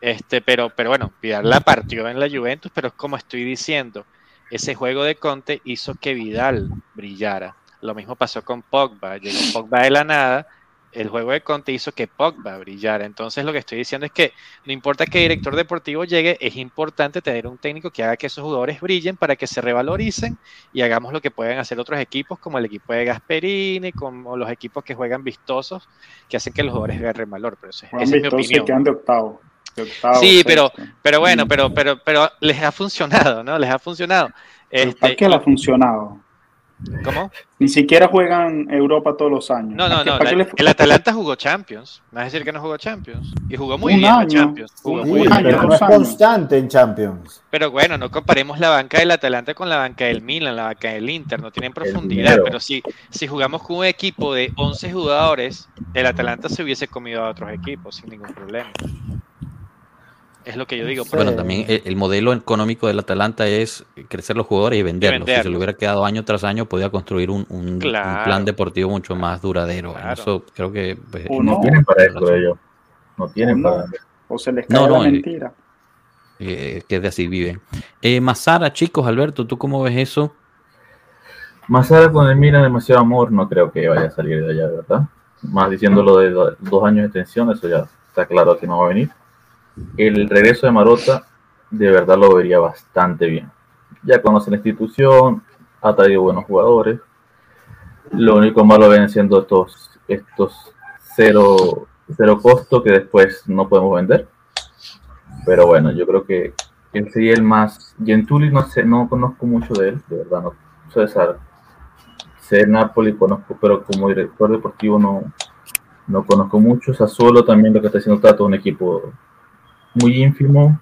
Este, pero, pero bueno, Vidal la partió en la Juventus, pero como estoy diciendo, ese juego de Conte hizo que Vidal brillara. Lo mismo pasó con Pogba. Llegó Pogba de la nada. El juego de Conte hizo que Pogba brillara. Entonces lo que estoy diciendo es que no importa qué director deportivo llegue, es importante tener un técnico que haga que esos jugadores brillen para que se revaloricen y hagamos lo que pueden hacer otros equipos, como el equipo de Gasperini, como los equipos que juegan vistosos, que hacen que los jugadores agarren valor. Pero esa, esa es mi opinión. quedan de octavo. de octavo, Sí, pero-. Pero bueno, Mm. pero, pero, pero les ha funcionado, ¿no? Les ha funcionado. Este, ¿Para qué le ha funcionado? ¿Cómo? Ni siquiera juegan Europa todos los años. No, no, ¿Para qué- no. la- el Atalanta jugó Champions. Me vas a decir que no jugó Champions. Y jugó muy Un bien año. Champions. Jugó Un muy bien. año, pero no es constante en Champions. Pero bueno, no comparemos la banca del Atalanta con la banca del Milan, la banca del Inter, no tienen profundidad, pero si, si jugamos con un equipo de 11 jugadores, el Atalanta se hubiese comido a otros equipos sin ningún problema. Es lo que yo digo. Sí. pues. Bueno, también el, el modelo económico del Atalanta es crecer los jugadores y venderlos. Si se le hubiera quedado año tras año, podía construir un, un- un Claro. plan deportivo mucho más duradero. Claro. Eso creo que pues, O No, tienen para eso razón. ellos. No tienen para O se les cae no, la el- mentira. eh, que de así viven. Eh, Mazara, chicos, Alberto, ¿tú cómo ves eso? Mazara con el Milan demasiado amor, no creo que vaya a salir de allá, ¿verdad? Más diciéndolo de do- dos años de tensión, eso ya está claro que no va a venir. El regreso de Marota, de verdad lo vería bastante bien. Ya conoce la institución, ha traído buenos jugadores. Lo único malo vienen siendo estos, estos cero, cero costo que después no podemos vender. Pero bueno, yo creo que él sería el más. Gentuli no sé, no conozco mucho de él, de verdad, no. César, sé Napoli, conozco, pero como director deportivo no, no conozco mucho. Sassuolo también lo que está haciendo Tato, un equipo muy ínfimo,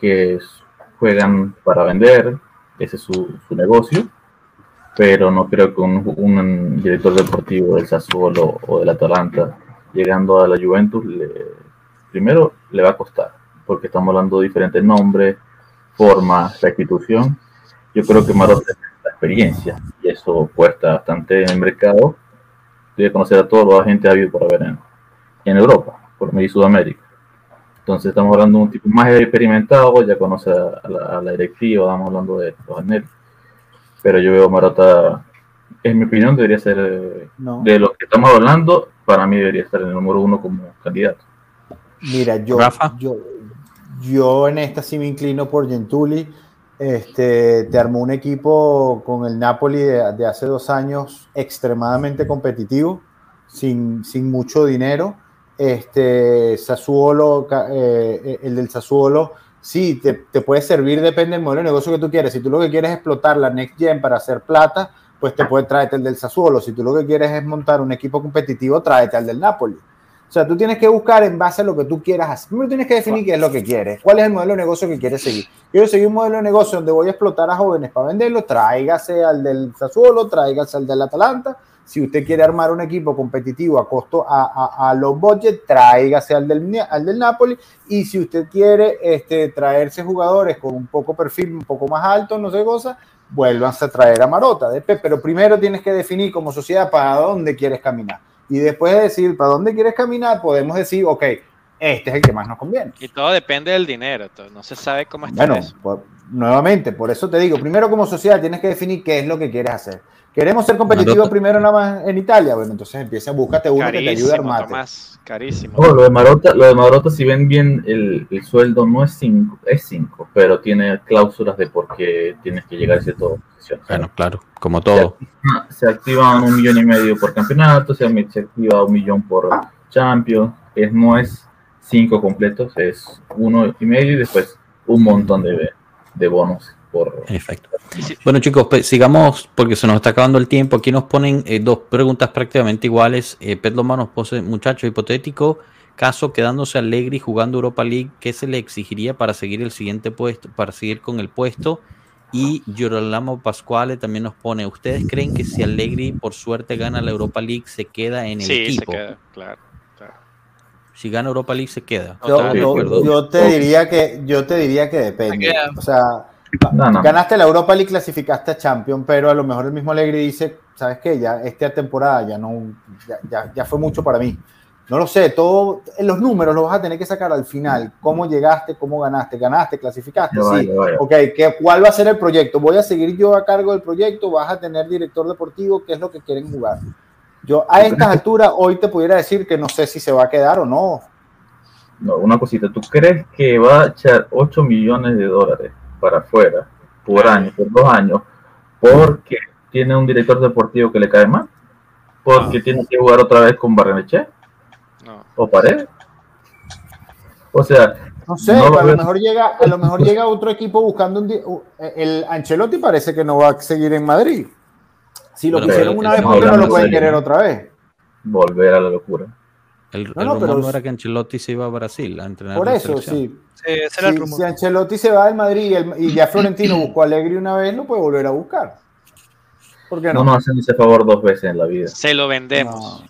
que es- juegan para vender, ese es su, su negocio, pero no creo que un, un director deportivo del Sassuolo o del Atalanta llegando a la Juventus, le- primero le va a costar, porque estamos hablando de diferentes nombres, formas, la institución. Yo creo que Marotta tiene la experiencia y eso cuesta bastante en el mercado. Debe conocer a todos los agentes habidos por haber en, en Europa, por de Sudamérica. Entonces estamos hablando de un tipo más experimentado, ya conoce a la, a la directiva, estamos hablando de los Anel. Pero yo veo a Marota, en mi opinión, debería ser, eh, No. de los que estamos hablando, para mí debería estar en el número uno como candidato. Mira, yo, Rafa. yo, yo en esta sí me inclino por Gentuli. Este, te armó un equipo con el Napoli de, de hace dos años extremadamente competitivo, sin, sin mucho dinero. Este, Sassuolo, ca- eh, el del Sassuolo, sí, te, te puede servir, depende del modelo de negocio que tú quieres. Si tú lo que quieres es explotar la Next Gen para hacer plata, pues te puede traerte el del Sassuolo. Si tú lo que quieres es montar un equipo competitivo, tráete al del Napoli. O sea, tú tienes que buscar en base a lo que tú quieras hacer. Primero tienes que definir qué es lo que quieres. ¿Cuál es el modelo de negocio que quieres seguir? Quiero seguir un modelo de negocio donde voy a explotar a jóvenes para venderlo. Tráigase al del Sassuolo, tráigase al del Atalanta. Si usted quiere armar un equipo competitivo a costo a, a, a low budget, tráigase al del, al del Napoli. Y si usted quiere este, traerse jugadores con un poco perfil un poco más alto, no sé cosa, vuélvanse a traer a Marota. Pero primero tienes que definir como sociedad para dónde quieres caminar. Y después de decir para dónde quieres caminar, podemos decir, ok, este es el que más nos conviene. Y todo depende del dinero, no se sabe cómo está Bueno, eso. por- nuevamente, por eso te digo, primero como sociedad tienes que definir qué es lo que quieres hacer. ¿Queremos ser competitivos Marota. primero nada más en Italia? Bueno, entonces empieza, búscate uno que te ayude a Carísimo, armarte. Tomás, carísimo. Lo de Marota, lo de Marota, si ven bien, el, el sueldo no es 5, es 5, pero tiene cláusulas de por qué tienes que llegar a cierta posición. Bueno, claro, como todo. Se activan un millón y medio por campeonato, se, se activa un millón por Champions, es, no es 5 completos, es uno y medio y después un montón de, de bonos por... En efecto. Y si- Bueno, chicos, pues, sigamos porque se nos está acabando el tiempo. Aquí nos ponen eh, dos preguntas prácticamente iguales. Eh, Pet Loma nos pone, muchacho, hipotético caso quedándose Allegri jugando Europa League, ¿qué se le exigiría para seguir el siguiente puesto, para seguir con el puesto? Y Girolamo Pascuale también nos pone, ¿ustedes creen que si Allegri por suerte gana la Europa League se queda en el sí, equipo? se queda, claro. claro. Si gana Europa League se queda. Yo, te diría que yo te diría que depende. Se queda. O sea, No, no. ganaste la Europa League, clasificaste a Champions, pero a lo mejor el mismo Alegre dice, ¿sabes qué? Ya esta temporada ya no, ya, ya- ya fue mucho para mí. No lo sé, todo, los números los vas a tener que sacar al final. ¿Cómo llegaste? ¿Cómo ganaste? ¿Ganaste? ¿Clasificaste? Sí. Ok, ¿qué, ¿cuál va a ser el proyecto? ¿Voy a seguir yo a cargo del proyecto? ¿Vas a tener director deportivo? ¿Qué es lo que quieren jugar? Yo a estas alturas hoy te pudiera decir que no sé si se va a quedar o no. No, una cosita, ¿tú crees que va a echar 8 millones de dólares para afuera por año, por dos años, porque tiene un director deportivo que le cae mal? ¿Porque tiene que jugar otra vez con Barreneche No. o Paredes? O sea, No sé, No lo a lo mejor llega, a lo mejor llega otro equipo buscando un el Ancelotti parece que no va a seguir en Madrid. Si lo quisieron una vez, ¿por qué no lo pueden querer otra vez? volver a la locura. El, No, el no, rumor pero- no era que Ancelotti se iba a Brasil a entrenar Por la eso, selección. sí. Sí, ese era el Si, rumor. si Ancelotti se va del Madrid y, el- y ya Florentino [CLEARS THROAT] buscó a Alegre una vez, lo puede volver a buscar. ¿Por qué No no? nos hacen ese favor dos veces en la vida. Se lo vendemos.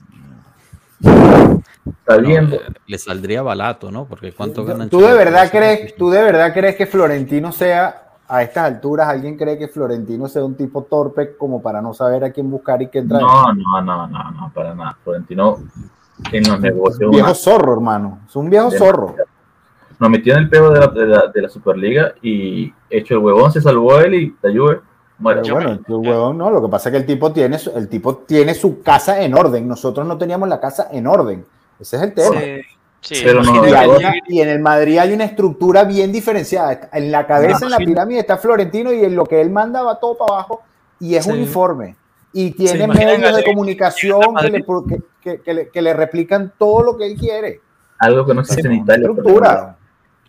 Está No, viendo. eh, le saldría barato, ¿no? Porque cuánto Yo- gana ¿Tú de verdad no crees, es- tú de verdad crees que Florentino sea a estas alturas alguien cree que Florentino sea un tipo torpe como para no saber a quién buscar y quién traer? No, no, no, no, no, para nada. Florentino en los negocios. viejo una- zorro, hermano. Es un viejo zorro. nos metió en el peo de la, de la, de la Superliga y hecho el huevón, se salvó él y la Juve. Pero bueno, el huevón no, lo que pasa es que el tipo tiene su, el tipo tiene su casa en orden. Nosotros no teníamos la casa en orden. Ese es el tema. Sí. Sí, Pero no, Y, en el Madrid hay una estructura bien diferenciada. En la cabeza, en la pirámide, está Florentino y en lo que él manda va todo para abajo y es Sí. uniforme. Y tiene medios a de comunicación a que le, que, que- que le, que le replican todo lo que él quiere. Algo que no existe en Italia. Estructura.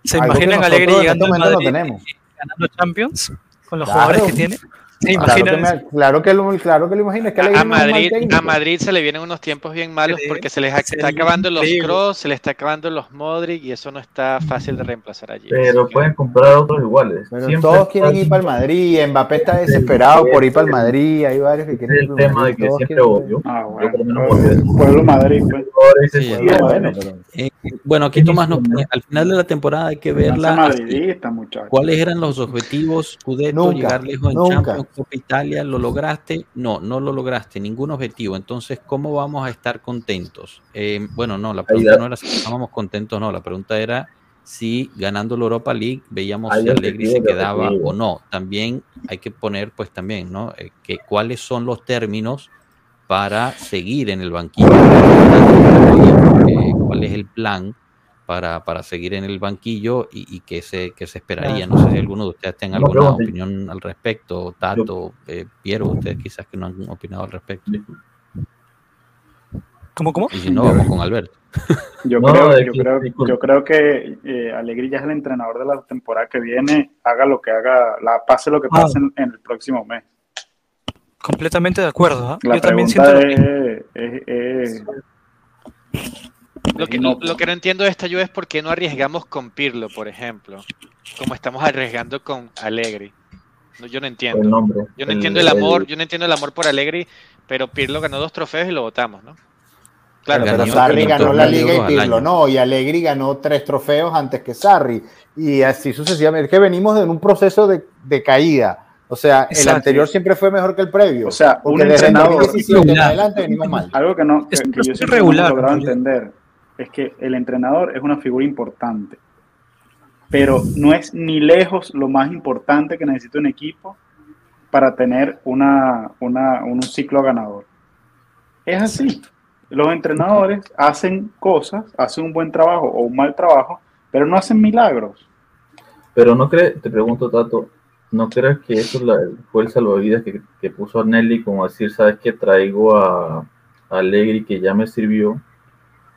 ¿Se imaginan a Alegre llegando no Madrid tenemos. ganando Champions con los Claro. jugadores que tiene? ¿Se Claro que, imaginan eso? me- claro que lo, claro que lo imagino. Es que A, no Madrid, a Madrid se le vienen unos tiempos bien malos Sí, porque se les sería está acabando los. Kroos, se les está acabando los Modric y eso no está fácil de reemplazar allí. Pero pueden comprar otros iguales. Pero Siempre todos quieren ir para el Madrid. Mbappé está desesperado por ir para el Madrid. Hay varios que quieren ir el para el tema de que todos siempre quieren- odio. Ah, bueno. eso. Pueblo Madrid, pues. Sí, sí, Bueno, pero- Eh, bueno, aquí Tomás pone, al final de la temporada hay que verla. así. madridista, muchachos. ¿Cuáles eran los objetivos? Scudetto, Nunca, llegar lejos en nunca. Champions, Copa Italia, ¿lo lograste? No, no lo lograste, ningún objetivo. Entonces, ¿cómo vamos a estar contentos? Eh, bueno, no, la pregunta no era si estábamos contentos, no, la pregunta era si ganando la Europa League veíamos si Allegri se quedaba o no. También hay que poner, pues también, ¿no? Eh, que cuáles son los términos para seguir en el banquillo. Eh, ¿Cuál es el plan? Para, para seguir en el banquillo y, y qué, se, qué se esperaría. No sé si alguno de ustedes tenga Una alguna opinión al respecto, Tato, eh, Piero, ustedes quizás que no han opinado al respecto. ¿Cómo, cómo? Y si no, vamos con Alberto. [LAUGHS] Yo, No, creo, yo, que- creo, yo creo que eh, Alegri ya es el entrenador de la temporada que viene, haga lo que haga, la, pase lo que Ah. pase en, en el próximo mes. Completamente de acuerdo. ¿ah? La Yo también siento lo mismo. es, es- es- Lo que, No. lo que no entiendo de esta lluvia es por qué no arriesgamos con Pirlo, por ejemplo, como estamos arriesgando con Allegri. No, yo no el entiendo. nombre. Yo no entiendo el amor, yo no entiendo el amor por Allegri, pero Pirlo ganó dos trofeos y lo votamos, ¿no? Claro, Pero Ganó Sarri 500 ganó la liga y Pirlo no, y Allegri ganó tres trofeos antes que Sarri. Y así sucesivamente. Es que venimos de un proceso de, de caída. O sea, el anterior siempre fue mejor que el previo. O sea, un desde el entrenador- 2017 en Regular. adelante venimos mal. algo que, no, que, que yo siempre no he regular, logrado entender es que el entrenador es una figura importante, pero no es ni lejos lo más importante que necesita un equipo para tener una, una- un ciclo ganador. Es así. Los entrenadores hacen cosas, hacen un buen trabajo o un mal trabajo, pero no hacen milagros. Pero no crees, te pregunto, Tato, ¿no crees que eso es la- fue el salvavidas que, que puso a Nelly como decir, sabes que traigo a, a Allegri que ya me sirvió?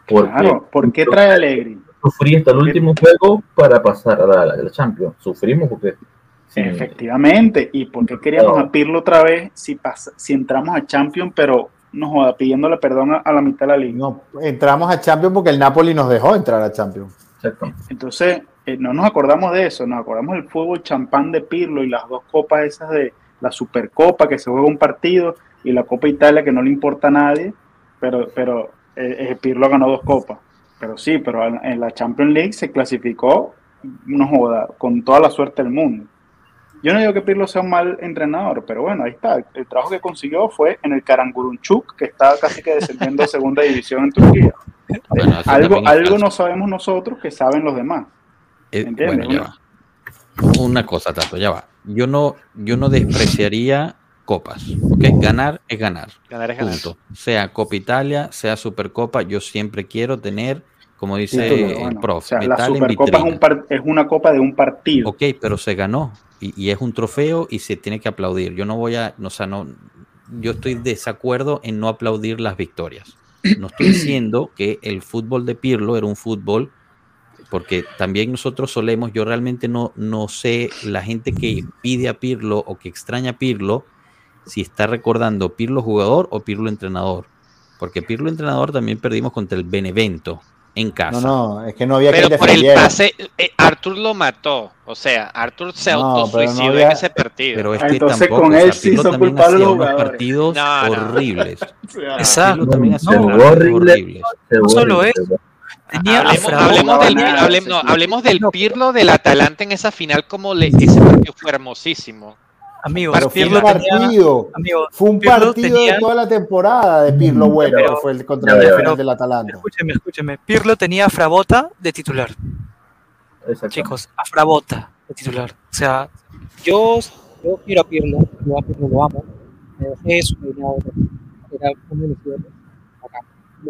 Porque Claro, ¿por qué trae a Allegri? sufrí hasta el último juego para pasar a la, a la Champions. Sufrimos porque sí, Efectivamente. ¿Y por qué queríamos a Pirlo otra vez si, pasa, si entramos a Champions, pero no joda, pidiéndole perdón a, a la mitad de la liga? No, entramos a Champions porque el Napoli nos dejó entrar a Champions. exactamente. Entonces, eh, no nos acordamos de eso, nos acordamos del fútbol champán de Pirlo y las dos copas esas de la Supercopa que se juega un partido y la Copa Italia que no le importa a nadie, pero, pero eh, eh, Pirlo ganó dos copas. Pero sí, pero en, en la Champions League se clasificó, no joda, con toda la suerte del mundo. Yo no digo que Pirlo sea un mal entrenador, pero bueno, ahí está. El trabajo que consiguió fue en el Karangurunchuk, que estaba casi que descendiendo a segunda [LAUGHS] división en Turquía. Bueno, algo algo no sabemos nosotros que saben los demás. Eh, ¿Entiendes? bueno, ya va. Una cosa, Tato, ya va. Yo no, yo no despreciaría copas, ¿ok? Ganar es ganar. ganar es ganar. Punto. Sea Copa Italia, sea Supercopa, yo siempre quiero tener, como dice Título, el bueno. prof, o sea, la Supercopa es, vitrina. un par- es una copa de un partido. Ok, pero se ganó y, y es un trofeo y se tiene que aplaudir. Yo no voy a, no, o sea, no, yo estoy desacuerdo en no aplaudir las victorias. No estoy [CLEARS THROAT] diciendo que el fútbol de Pirlo era un fútbol, porque también nosotros solemos, yo realmente no, no sé la gente que pide a Pirlo o que extraña a Pirlo, si está recordando Pirlo jugador o Pirlo entrenador. Porque Pirlo entrenador también perdimos contra el Benevento en casa. No, no, es que no había Pero quien por el pase, eh, Arthur lo mató. O sea, Arthur se No, no autosuicidó había- en ese partido. Pero es que entonces tampoco, con o sea, él sí son culpables los unos jugadores. partidos No, no. horribles. [LAUGHS] Exacto. También hacía No, horribles. Seguro, solo. Tenía a Hablemos, del, no, hablemos del Pirlo del Atalanta en esa final, como le, ese partido fue hermosísimo. Amigos, Pero fue un tenía, partido. Fue un Pirlo partido tenía- de toda la temporada de Pirlo bueno, Pero- que fue el contra el final del Atalanta. escúcheme, escúcheme. Pirlo tenía a Frabota de titular. Exacto. chicos, Afrabota, de titular. O sea, yo, yo quiero a Pirlo, yo a Pirlo lo amo. Me dejé su peinado, era uno de jugadores.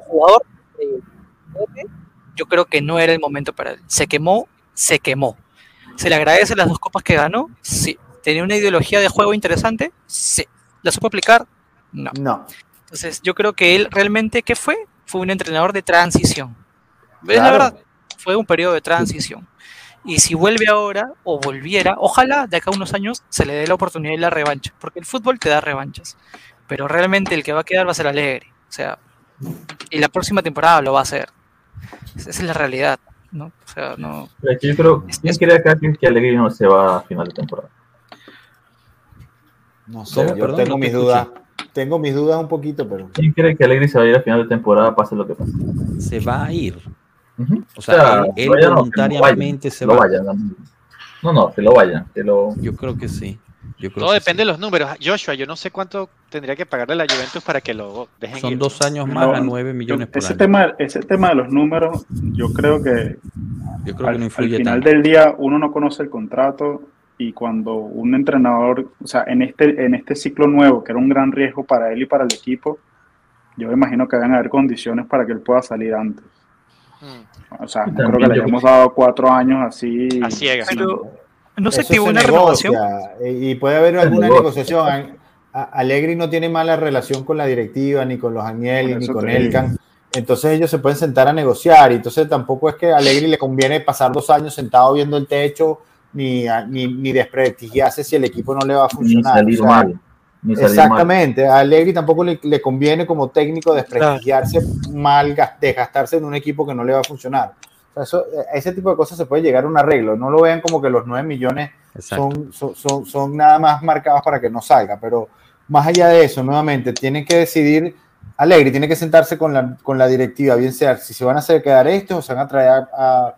Jugador, increíble. yo creo que no era el momento para él. Se quemó, se quemó. Se le agradece las dos copas que ganó, sí. Tenía una ideología de juego interesante, sí. ¿La supo aplicar? No. No. Entonces, yo creo que él realmente, ¿qué fue? Fue un entrenador de transición. Es la Claro. verdad, fue un periodo de transición. Y si vuelve ahora o volviera, ojalá de acá a unos años se le dé la oportunidad y la revancha, porque el fútbol te da revanchas. Pero realmente el que va a quedar va a ser Alegre. O sea, y la próxima temporada lo va a hacer. Esa es la realidad, ¿no? O sea, no. Pero es que Yo creo, ¿quién cree acá que, que Alegre no se va a final de temporada? No sé, ¿Cómo? yo Perdón, tengo no te mis dudas. Tengo mis dudas un poquito, pero. ¿Quién cree que Alegre se va a ir a final de temporada, pase lo que pase? Se va a ir. O sea, él, él vaya, no, que voluntariamente vaya, se que lo va. vayan, no. No, no, que lo vayan, que lo... Yo creo que sí. Yo creo Todo que depende sí. de los números. Joshua, yo no sé cuánto tendría que pagarle a la Juventus para que lo dejen Son ir. dos años más No, a 9 millones por ese año. tema, ese tema de los números, yo creo que Yo creo que al, no al influye final tanto. del día uno no conoce el contrato y cuando un entrenador, o sea, en este, en este ciclo nuevo, que era un gran riesgo para él y para el equipo, yo me imagino que deben haber condiciones para que él pueda salir antes. Mm. O sea, no creo que le hayamos dado cuatro años así. A ciegas. Pero no se activó una negocia, renovación. eh, Y puede haber alguna negocia. negociación. A- a- Allegri no tiene mala relación con la directiva, ni con los Agnelli, ni con digo. Elkan. Entonces ellos se pueden sentar a negociar. Y entonces tampoco es que a Allegri le conviene pasar dos años sentado viendo el techo, ni, ni, ni desprestigiarse si el equipo no le va a Ni funcionar. salir O sea, mal. Ni salir mal. Exactamente, a Allegri tampoco le, le conviene como técnico desprestigiarse mal, gas- desgastarse en un equipo que no le va a funcionar. O sea, eso, ese tipo de cosas se puede llegar a un arreglo. No lo vean como que los 9 millones son, son, son, son nada más marcados para que no salga, pero más allá de eso, nuevamente, tienen que decidir, Alegri tiene que sentarse con la, con la directiva, bien sea si se van a hacer quedar estos o se van a traer a,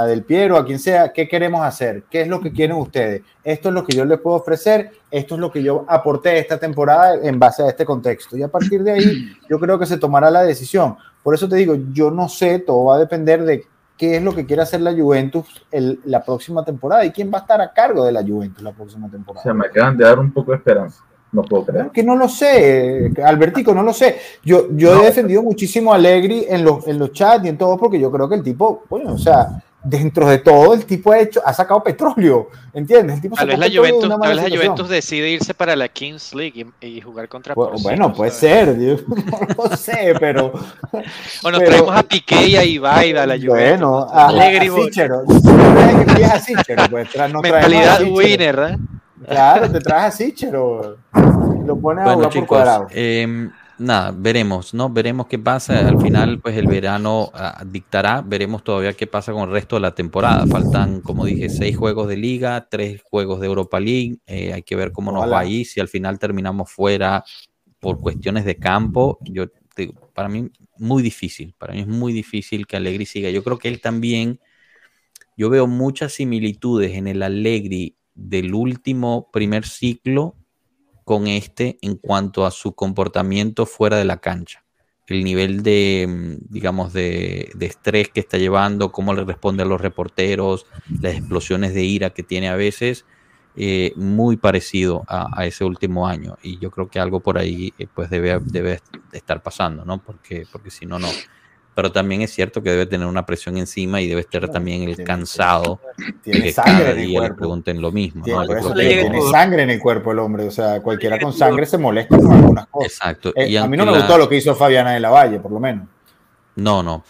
a- Del Piero, a quien sea, ¿qué queremos hacer? ¿Qué es lo que quieren ustedes? Esto es lo que yo les puedo ofrecer, esto es lo que yo aporté esta temporada en base a este contexto. Y a partir de ahí, yo creo que se tomará la decisión. Por eso te digo, yo no sé, todo va a depender de qué es lo que quiere hacer la Juventus el- la próxima temporada y quién va a estar a cargo de la Juventus la próxima O temporada. sea, me acaban de dar un poco de esperanza. No puedo creer. que no lo sé, Albertico, no lo sé. Yo, yo No. he defendido muchísimo a Allegri en los, en los chats y en todo porque yo creo que el tipo, bueno, o sea, dentro de todo el tipo ha hecho, ha sacado petróleo, ¿entiendes? El tipo Tal vez la de Juventus, tal vez la. Juventus decide irse para la Kings League y, y jugar contra Bu- Porcino, Bueno, puede ¿sabes? [LAUGHS] ser, yo [LAUGHS] no lo sé, pero O nos pero- traemos a Piqué y a Ibai a la Juventus. bueno, ¿no? a, a, Alegre a a pues no a Mentalidad winner, ¿eh? Claro, te traes a Sichero, lo pones a Bueno, jugar por cuadrado. eh, nada, veremos, ¿no? Veremos qué pasa. Al final, pues el verano ah, dictará. Veremos todavía qué pasa con el resto de la temporada. Faltan, como dije, seis juegos de liga, tres juegos de Europa League. Eh, hay que ver cómo nos va ahí. Si al final terminamos fuera por cuestiones de campo, yo te digo, para mí muy difícil. Para mí es muy difícil que Allegri siga. Yo creo que él también. Yo veo muchas similitudes en el Allegri del último primer ciclo con este en cuanto a su comportamiento fuera de la cancha. El nivel de, mm, digamos, de, estrés que está llevando, cómo le responde a los reporteros, las explosiones de ira que tiene a veces, eh, muy parecido a, a ese último año. Y yo creo que algo por ahí eh, pues debe, debe estar pasando, ¿no? Porque, porque si no, no. Pero también es cierto que debe tener una presión encima y debe estar también el tiene- cansado de Tiene que sangre cada en el día le pregunten lo mismo. Tiene, ¿no? eso tiene sangre en el cuerpo el hombre, o sea, cualquiera con sangre se molesta con algunas [LAUGHS] cosas. Exacto. Eh, Y a mí no me la- gustó lo que hizo Fabiana de la Valle, por lo menos. No, no.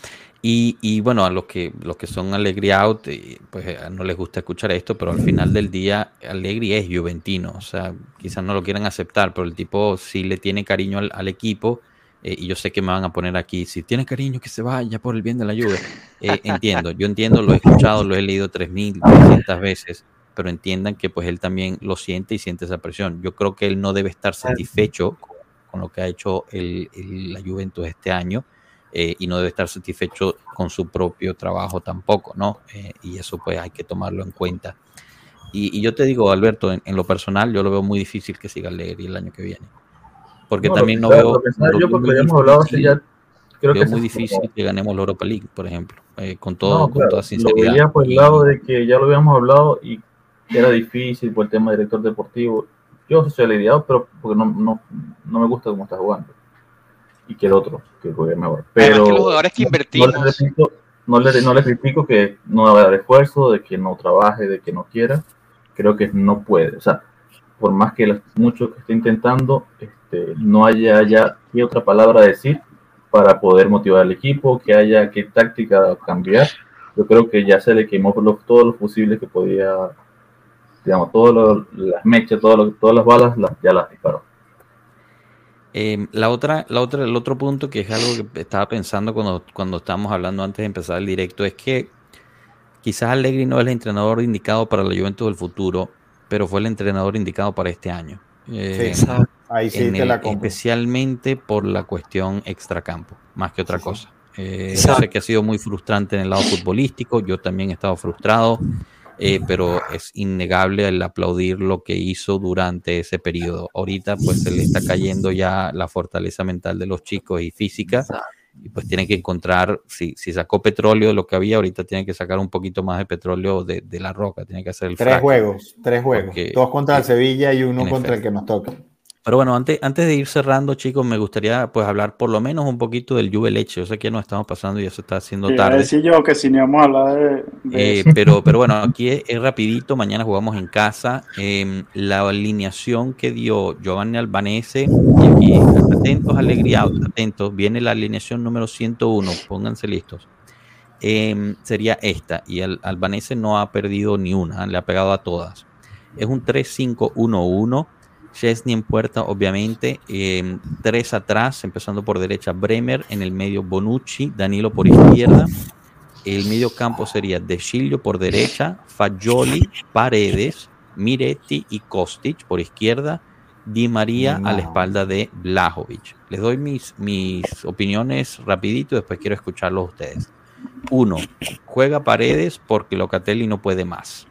Y, y bueno, a los que, los que son Allegri out, eh, pues eh, no les gusta escuchar esto, pero al final del día Allegri es juventino. O sea, quizás no lo quieran aceptar, pero el tipo sí le tiene cariño al, al equipo. Eh, y yo sé que me van a poner aquí, si tiene cariño, que se vaya por el bien de la Juve. Eh, entiendo, yo entiendo, lo he escuchado, lo he leído 3.300 veces, pero entiendan que pues él también lo siente y siente esa presión. Yo creo que él no debe estar satisfecho con, con lo que ha hecho el- el- la Juventus este año eh, y no debe estar satisfecho con su propio trabajo tampoco, ¿no? Eh, y eso pues hay que tomarlo en cuenta. Y, y yo te digo, Alberto, en, en lo personal yo lo veo muy difícil que siga Allegri el año que viene. Porque No, también lo no veo... lo lo yo, porque habíamos hablado hace ya creo Veo que muy es como- difícil que ganemos la Europa League, por ejemplo, eh, con todo, No, con claro, toda lo sinceridad. veía por el lado de que ya lo habíamos hablado y era difícil por el tema de director deportivo. Yo soy aliviado, pero porque no, no, no me gusta cómo está jugando. Y que el otro, que juegue mejor. Además Pero que los jugadores que no invertimos, le, repito, no, le, no le critico que no va a dar esfuerzo, de que no trabaje, de que no quiera. Creo que no puede. O sea, por más que las- mucho que esté intentando, este, no haya ya qué otra palabra decir para poder motivar al equipo, que haya qué táctica cambiar. Yo creo que ya se le quemó por lo- todos los fusibles que podía, digamos, todas las mechas, todo lo- todas las balas las- ya las disparó. Eh, la otra, la otra, el otro punto que es algo que estaba pensando cuando, cuando estábamos hablando antes de empezar el directo es que quizás Allegri no es el entrenador indicado para la Juventus del futuro, pero fue el entrenador indicado para este año. Eh, Sí. Ahí sí te el- la compro. especialmente por la cuestión extracampo, más que otra Sí, sí. cosa. Eh, yo sé que ha sido muy frustrante en el lado futbolístico, yo también he estado frustrado, eh, pero es innegable el aplaudir lo que hizo durante ese periodo. Ahorita pues se le está cayendo ya la fortaleza mental de los chicos y física y pues tienen que encontrar, si, si sacó petróleo de lo que había, ahorita tienen que sacar un poquito más de petróleo de, de la roca, tienen que hacer el Tres juegos, tres juegos. Dos contra el Sevilla y uno contra el que nos toca. Pero bueno, antes, antes de ir cerrando, chicos, me gustaría pues hablar por lo menos un poquito del Juve Leche. Yo sé que ya nos estamos pasando y ya se está haciendo tarde. decir yo que si a hablar de, de Eh, eso. pero, pero bueno, [LAUGHS] aquí es, es rapidito, mañana jugamos en casa. Em, la alineación que dio Giovanni Albanese, y aquí, atentos, alegría, atentos, viene la alineación número 101, pónganse listos. Em, sería esta, y el Albanese no ha perdido ni una, le ha pegado a todas. Es un 3-5-1-1. Chesney en puerta, obviamente. em, tres atrás, empezando por derecha, Bremer. En el medio, Bonucci. Danilo por izquierda. El medio campo sería De Sciglio por derecha, Fagioli, Paredes, Miretti y Kostic por izquierda, Di María a la espalda de Blajovic. Les doy mis, mis opiniones rapidito, después quiero escucharlos ustedes. Uno, juega Paredes porque Locatelli no puede más.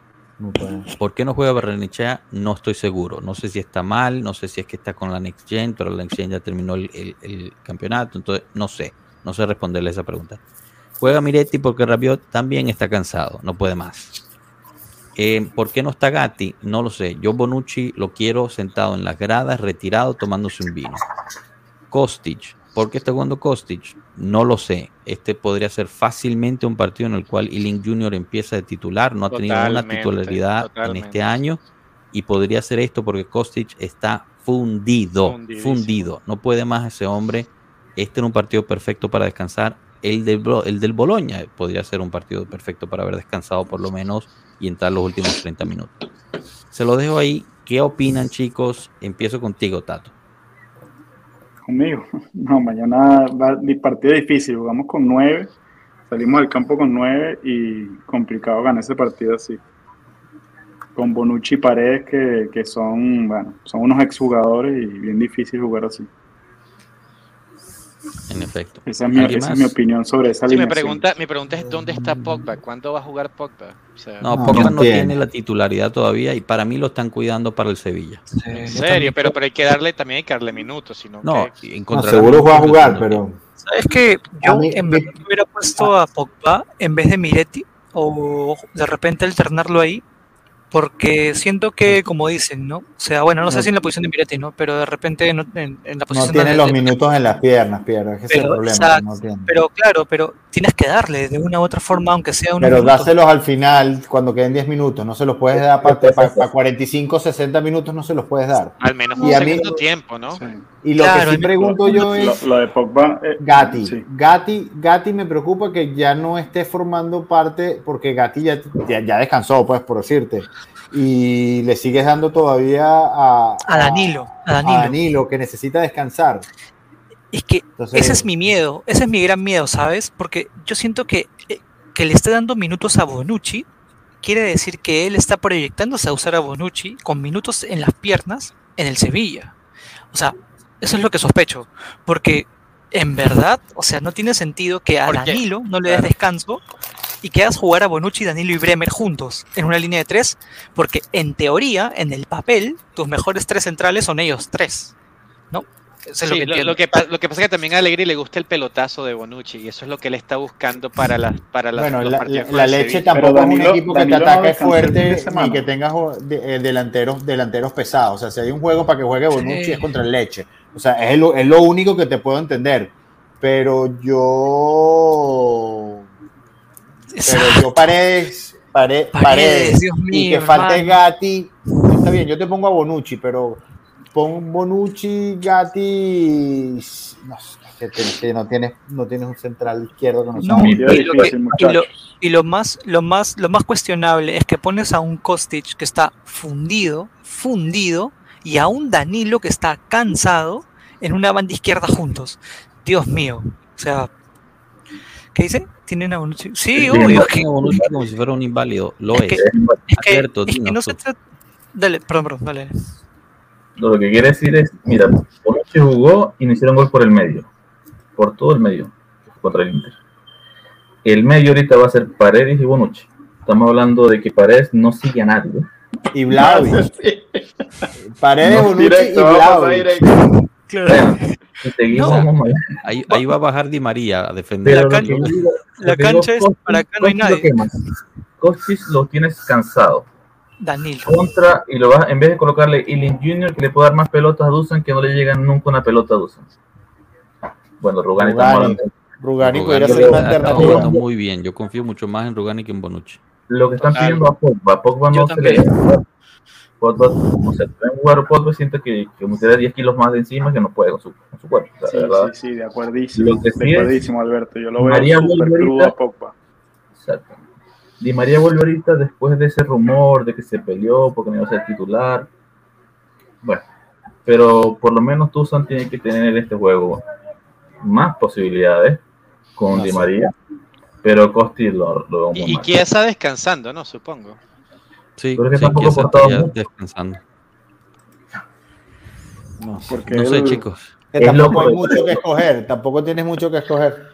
¿Por qué no juega Barrenechea? No estoy seguro. No sé si está mal, no sé si es que está con la Next Gen, pero la Next Gen ya terminó el campeonato, entonces no sé, no sé responderle esa pregunta. Juega Miretti porque Rabiot también está cansado, no puede más. Eh, ¿Por qué no está Gatti? No lo sé. Yo Bonucci lo quiero sentado en las gradas, retirado, tomándose un vino. Kostic. ¿Por qué está jugando Kostic? No lo sé. Este podría ser fácilmente un partido en el cual Ealing Jr. empieza de titular. No ha tenido una Totalmente, titularidad en este año. Y podría ser esto porque Kostic está fundido. Fundido. No puede más ese hombre. Este era un partido perfecto para descansar. El del, el del Boloña podría ser un partido perfecto para haber descansado por lo menos y entrar los últimos 30 minutos. Se lo dejo ahí. ¿Qué opinan, chicos? Empiezo contigo, Tato. Conmigo. [LAUGHS] No, mañana va mi partido difícil. Jugamos con nueve. Salimos del campo con nueve y complicado ganar ese partido así. Con Bonucci y Paredes que, que son, bueno, son unos exjugadores y bien difícil jugar así. En efecto. Esa es mi, ¿Alguien esa es mi opinión sobre esa Sí, mi pregunta, mi pregunta es ¿dónde está Pogba? ¿Cuándo va a jugar Pogba? O sea, No, No, Pogba no no tiene. la titularidad todavía y para mí lo están cuidando para el Sevilla. en serio, pero, pero hay que darle, también hay que darle minutos, sino No, que- No, seguro va a jugar, de pero ¿Sabes que yo mí- en mi- verdad hubiera puesto a Pogba en vez de Miretti o de repente alternarlo ahí? Porque siento que, como dicen, ¿no? O sea, bueno, no sé No. si en la posición de Miretti, ¿no? Pero de repente no- en, en la no posición tiene de- los de- minutos en las piernas, Pierre. Ese es el problema. exacto, no. Pero claro, pero tienes que darle de una u otra forma, aunque sea unos Pero minutos. dáselos al final cuando queden 10 minutos. No se los puedes dar para, 45, 60 minutos, no se los puedes dar. al menos Y un a mí- segundo tiempo, ¿no? Sí. Y lo Claro, que sí lo- pregunto yo es. Lo, lo de Pogba. eh, Gatti. sí. Gatti, Gatti me preocupa que ya no esté formando parte, porque Gatti ya, ya, ya descansó, pues, por decirte. Y le sigues dando todavía a, A Danilo, a a Danilo. Danilo, que necesita descansar. Es que Entonces- ese es mi miedo, ese es mi gran miedo, ¿sabes? Porque yo siento que eh, que le esté dando minutos a Bonucci quiere decir que él está proyectándose a usar a Bonucci con minutos en las piernas en el Sevilla. O sea, eso es lo que sospecho, porque en verdad, o sea, no tiene sentido que a. Danilo no le des Claro. descanso y que hagas jugar a Bonucci, Danilo y Bremer juntos en una línea de tres, porque en teoría, en el papel, tus mejores tres centrales son ellos tres, ¿no? Eso es Sí, lo que lo, lo que, lo que pasa es que también a Allegri le gusta el pelotazo de Bonucci y eso es lo que él está buscando para, las para las, Bueno, los la, leche Sevilla. tampoco es un Danilo- equipo que Danilo te ataque fuerte ni que tenga jo- de- eh, delanteros, delanteros pesados. O sea, si hay un juego para que juegue Bonucci Sí. es contra el leche. O sea, es lo, es lo único que te puedo entender. Pero yo. Pero yo Paredes, Pare- Paredes, Paredes, Dios y que falte hermano. Gatti. Está bien, yo te pongo a Bonucci, pero pon Bonucci, Gatti. No, sé, que, no tienes, no tienes un central izquierdo que no No, sea- Partido y lo, que- difícil, y lo- muchachos. y lo más, lo más, lo más cuestionable es que pones a un Kostic que está fundido, fundido, y a un Danilo que está cansado en una banda izquierda juntos. Dios mío. O sea, ¿qué dice? ¿Tienen a Bonucci? Sí, obvio. Yo Es que, tengo a Bonucci como si fuera un inválido. Lo Es es. que- es que- Alberto, es que no se trata. Dale, perdón, perdón, dale. Lo que quiere decir es, mira, Bonucci jugó y no hicieron gol por el medio, por todo el medio, contra el Inter. El medio ahorita va a ser Paredes y Bonucci. Estamos hablando de que Paredes no sigue a nadie. Y Vlahovic. [LAUGHS] Paredes, No, Bonucci y Directo, directo. Claro. No. Ahí, ahí va a bajar Di María a defender. Pero La cancha- digo- la digo, es para acá no hay nadie. Kostic lo tienes cansado. Danilo. Contra, y lo vas, en vez de colocarle Ealing Jr., que le puede dar más pelotas a Dusan, que no le llegan nunca una pelota a Dusan. Bueno, Rugani, Rugani. Rugani Rugani podría ser una alternativa. muy bien. Yo confío mucho más en Rugani que en Bonucci. Lo que están Total. pidiendo a Pogba. Pogba no se le. Pogba, no sé, pueden jugar Pogba siente que, que como tiene 10 kilos más de encima que no puede con su, con su cuerpo. la Sí, verdad. sí, sí, de acuerdísimo. De acuerdísimo, Alberto. Yo lo veo María súper vuelve crudo a Pogba. Exacto. Di María vuelve ahorita después de ese rumor de que se peleó porque no iba a ser titular. Bueno, pero por lo menos Tuzan tiene que tener en este juego más posibilidades con No Di. María, pero Costi lo, lo veo muy Y, y mal. Chiesa descansando, ¿no? Supongo. Sí, Pero es que sí, tampoco está ya descansando. No, Porque No sé, él- chicos. que Es tampoco hay mucho que escoger. Tampoco tienes mucho que escoger.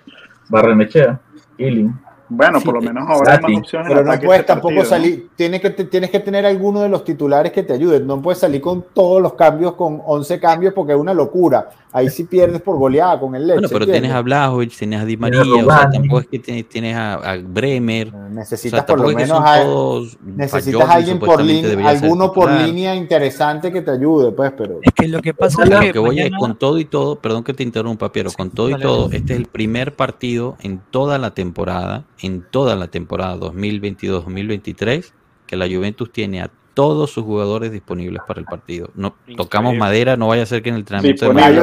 Barrenechea, Ealing. Bueno, Sí, por lo menos ahora hay más opciones. Pero no puedes este tampoco partido, ¿no? salir. Tienes que, tienes que tener alguno de los titulares que te ayuden. No puedes salir con todos los cambios, con 11 cambios, porque es una locura. Ahí sí pierdes por goleada con el leche. Bueno, pero ¿entiendes? tienes a Blajovic, tienes a Di a María, o sea, tampoco es que tienes, tienes a, a Bremer. O sea, Necesitas por lo menos a- todos. necesitas Jordi alguien por línea, alguno por línea interesante que te ayude, pues, pero Es que lo que pasa es que que voy mañana- con todo y todo, perdón que te interrumpa, pero con todo y todo, este es el primer partido en toda la temporada, en toda la temporada 2022-2023, que la Juventus tiene a todos sus jugadores disponibles para el partido. No Increíble. tocamos madera, no vaya a ser que en el entrenamiento de George.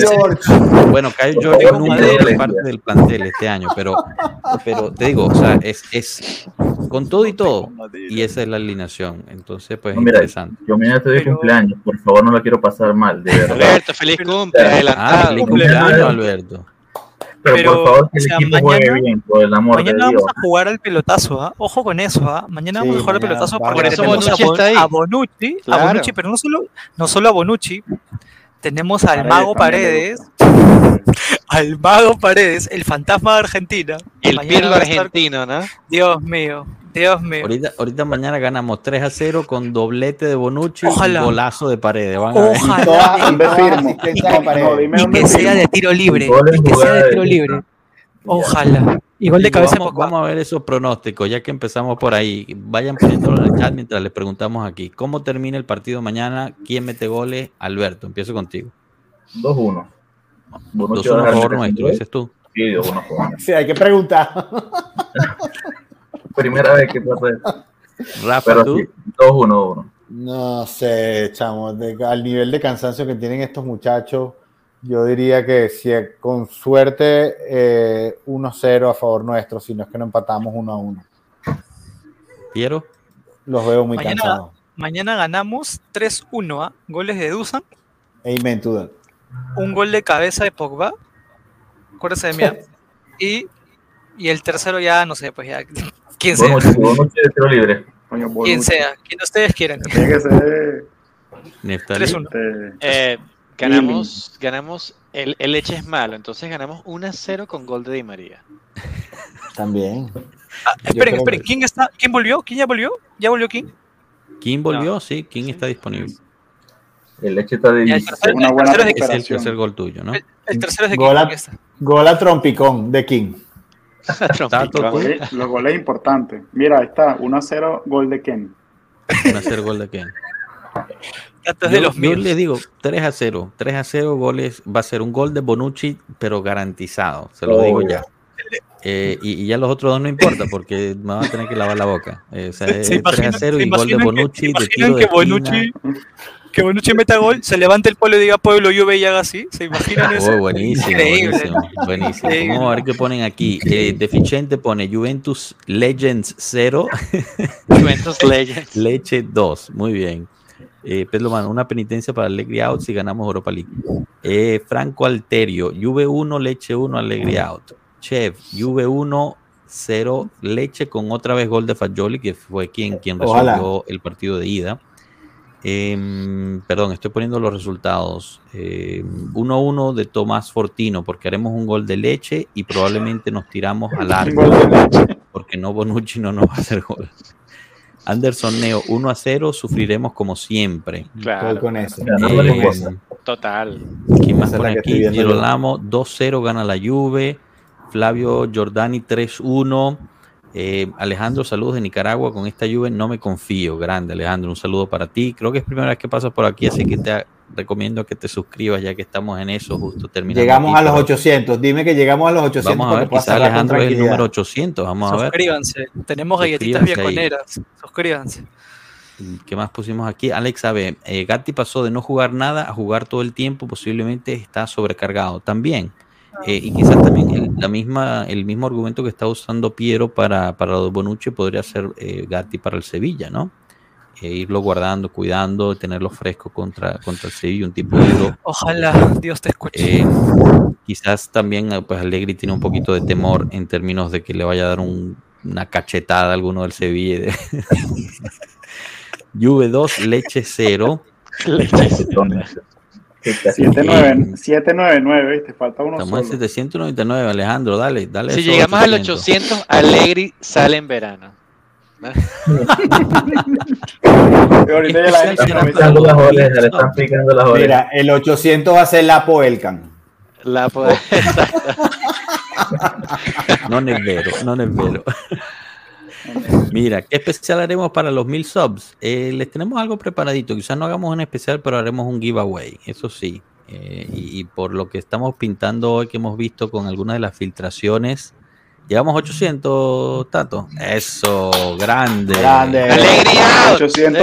sí. George. Bueno, Kyle favor, nunca madera. fue parte del plantel este año, pero, pero te digo, o sea, es, es con todo y todo, y esa es la alineación. Entonces, pues No, mira, interesante. Yo mañana estoy de Pero- cumpleaños, por favor no la quiero pasar mal, de verdad. Alberto, feliz cumple, Ah, feliz cumpleaños. cumpleaños, Alberto. Pero, Pero, por favor que o el sea, equipo mañana- juegue bien, por el amor Mañana de Dios. vamos a jugar al pelotazo, ¿ah? Ojo con eso, ¿ah? Mañana Sí, vamos a jugar al pelotazo porque Por eso tenemos Bonucci a, Bon- está ahí. a Bonucci, a. Bonucci, pero no solo, no solo a Bonucci, tenemos al Paredes Mago Paredes, [LAUGHS] al Mago Paredes, el fantasma de Argentina. El Mañana Pirlo va a estar- argentino, ¿no? Dios mío, Dios mío. Ahorita, ahorita mañana ganamos 3 a 0 con doblete de Bonucci Ojalá. y golazo de paredes. Van a ver. Ojalá. Y de No, dime Y que sea de tiro libre. Y que sea de tiro libre. Ojalá. Y gol de cabeza vamos, vamos a ver esos pronósticos, ya que empezamos por ahí. Vayan poniéndolo en el chat mientras les preguntamos aquí. ¿Cómo termina el partido mañana? ¿Quién mete goles? Alberto, empiezo contigo. 2-1. Bonucci 2-1 va a favor nuestro, dices tú. Sí, 2-1 a favor. Sí, hay que preguntar. [LAUGHS] Primera vez que pasa eso. Rafa, Pero tú. sí, 2-1, 2-1. No sé, chamo, de- al nivel de cansancio que tienen estos muchachos, yo diría que si con suerte eh, 1-0 a favor nuestro, si no es que no empatamos 1-1. Piero. Los veo muy Mañana- cansados. Mañana ganamos 3-1, ¿ah? Goles de Dusan, Amen to that. un gol de cabeza de Pogba. Acuérdense de mí. ¿ah? Y, y el tercero ya, no sé, pues ya. [LAUGHS] Quien sea. Libre. Quien sea. Quien ustedes quieran. Tiene que ser. Neftalí. 3-1. este, Eh, ganamos, ganamos, el, el leche es malo, entonces ganamos 1-0 con gol de Di María. También. Ah, esperen, esperen. que- ¿Quién está? ¿Quién volvió? ¿Quién ya volvió? ¿Ya volvió quién? ¿Quién volvió? Sí, ¿quién está disponible? El leche está de el tercero- Una el buena tercero es de Es el tercer gol tuyo, ¿no? El, el tercero es de Gol quién, a- aquí está. Gol a trompicón de King. Los goles, importantes. Mira, ahí está, 1 a 0, gol de Ken. ¿un hacer gol de quién? [LAUGHS] Es de Yo, los yo míos. le digo 3 a 0. 3 a 0 goles. Va a ser un gol de Bonucci, pero garantizado. Se lo Oh, digo ya. ya. Eh, y, y ya los otros dos no importa porque me van a tener que lavar la boca. Eh, o sea, [LAUGHS] es ¿Se 3 a imaginan- 0 se y gol de que- Bonucci se de tiro de que esquina. Bonucci, que Bonucci meta gol, se levante el pueblo y diga pueblo Juve y haga así? ¿Se imaginan eso? Oh, buenísimo, buenísimo, buenísimo. Vamos a ver qué ponen aquí. Eh, Deficiente pone Juventus Legends 0, Juventus Legends. [LAUGHS] Leche 2. Muy bien. Eh, Pedro Mano, una penitencia para Allegri Out si ganamos Europa League. Eh, Franco Alterio, Juve 1, Leche 1, Allegri Out. Chef, Juve 1, 0, Leche con otra vez gol de Fagioli, que fue quien, quien Ojalá. resolvió el partido de ida. Em, perdón, estoy poniendo los resultados. Em, 1-1 de Tomás Fortino, porque haremos un gol de leche y probablemente nos tiramos al arco, gol de leche. porque no Bonucci no nos va a hacer gol. Anderson Neo 1 a 0, sufriremos como siempre. Claro, con eso. Eh, total. ¿Quién más pone aquí? Girolamo 2-0 gana la Juve. Flavio Giordani 3-1. Eh, Alejandro, saludos de Nicaragua. Con esta Juve no me confío. Grande, Alejandro. Un saludo para ti. Creo que es primera vez que pasas por aquí, así que te recomiendo que te suscribas ya que estamos en eso, justo terminando. Llegamos aquí, a los pero 800. Dime que llegamos a los 800. Vamos a ver, con Alejandro es el número 800. Vamos a ver. Suscríbanse. Tenemos galletitas biaconeras. Suscríbanse. ¿Qué más pusimos aquí? Alex, ver, eh, Gatti pasó de no jugar nada a jugar todo el tiempo, posiblemente está sobrecargado también. Eh, y quizás también el, la misma, el mismo argumento que está usando Piero para, para Bonucci podría ser eh, Gatti para el Sevilla, ¿no? Eh, irlo guardando, cuidando, tenerlo fresco contra, contra el Sevilla, un tipo duro. Ojalá Dios te escuche. Eh, quizás también eh, pues Allegri tiene un poquito de temor en términos de que le vaya a dar un- una cachetada a alguno del Sevilla. de- [LAUGHS] Juve 2, Leche 0. Qué casi. 799, 799, ¿viste? Falta uno Estamos en solo. 799, Alejandro, dale, dale. Si llegamos al 800. 800, Allegri sale en verano. Ahorita ya la. Mira, el 800 va a ser Lapo Elcan. La poder- No es vero, no es vero. Mira, ¿qué especial haremos para los mil subs? Eh, les tenemos algo preparadito. Quizás no hagamos un especial, pero haremos un giveaway. Eso sí. Eh, y, y por lo que estamos pintando hoy, que hemos visto con algunas de las filtraciones, llegamos a 800, Tato. Eso, grande. Grande. ¡Alegría! 801.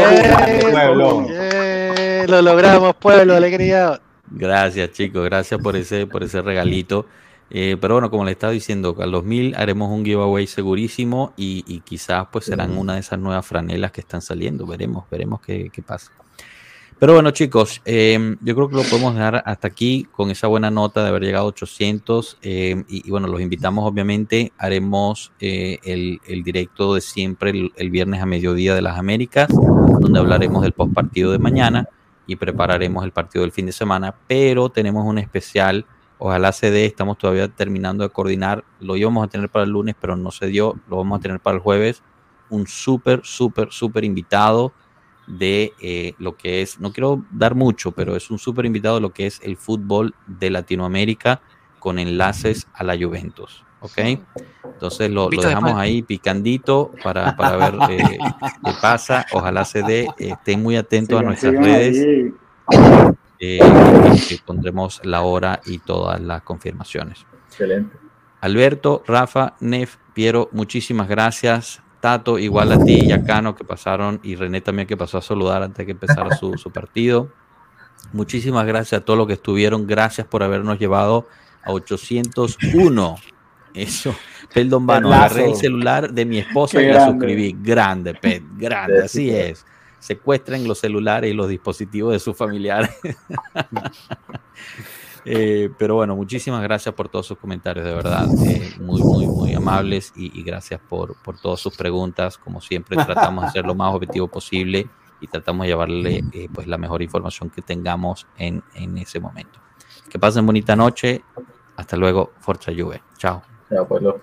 ¡Eh! pueblo. ¡Eh! Lo logramos, pueblo, alegría. Gracias, chicos. Gracias por ese, por ese regalito. Eh, pero bueno, como le estaba diciendo, a los mil haremos un giveaway segurísimo y, y quizás pues serán una de esas nuevas franelas que están saliendo. Veremos, veremos qué, qué pasa. Pero bueno, chicos, eh, yo creo que lo podemos dejar hasta aquí con esa buena nota de haber llegado a 800. eh, y, y bueno, los invitamos, obviamente. Haremos eh, el, el directo de siempre el, el viernes a mediodía de las Américas, donde hablaremos del post partido de mañana y prepararemos el partido del fin de semana. Pero tenemos un especial. Ojalá se dé, estamos todavía terminando de coordinar. Lo íbamos a tener para el lunes, pero no se dio. Lo vamos a tener para el jueves. Un súper, súper, súper invitado de eh, lo que es, no quiero dar mucho, pero es un súper invitado de lo que es el fútbol de Latinoamérica con enlaces a la Juventus. ¿Ok? Entonces lo, dejamos ahí picandito para, para ver eh, [LAUGHS] qué pasa. Ojalá se dé. eh, estén muy atentos a nuestras redes. eh, que pondremos la hora y todas las confirmaciones. Excelente. Alberto, Rafa, Nef, Piero, muchísimas gracias. Tato, igual a ti y a Cano que pasaron y René también que pasó a saludar antes de que empezara su, su partido. Muchísimas gracias a todos los que estuvieron. Gracias por habernos llevado a 801. Eso, perdón, Perlazo. agarré el celular de mi esposa Qué y la grande. suscribí. Grande, Pet, grande, así Sí, sí. es. Secuestren los celulares y los dispositivos de sus familiares. [LAUGHS] Eh, pero bueno, muchísimas gracias por todos sus comentarios, de verdad. eh, muy, muy, muy amables y, gracias por, por todas sus preguntas. Como siempre, tratamos de ser lo más objetivo posible y tratamos de llevarle eh, pues la mejor información que tengamos en, en ese momento. Que pasen bonita noche. Hasta luego, Forza Juve. Chao. Ya, pues, lo-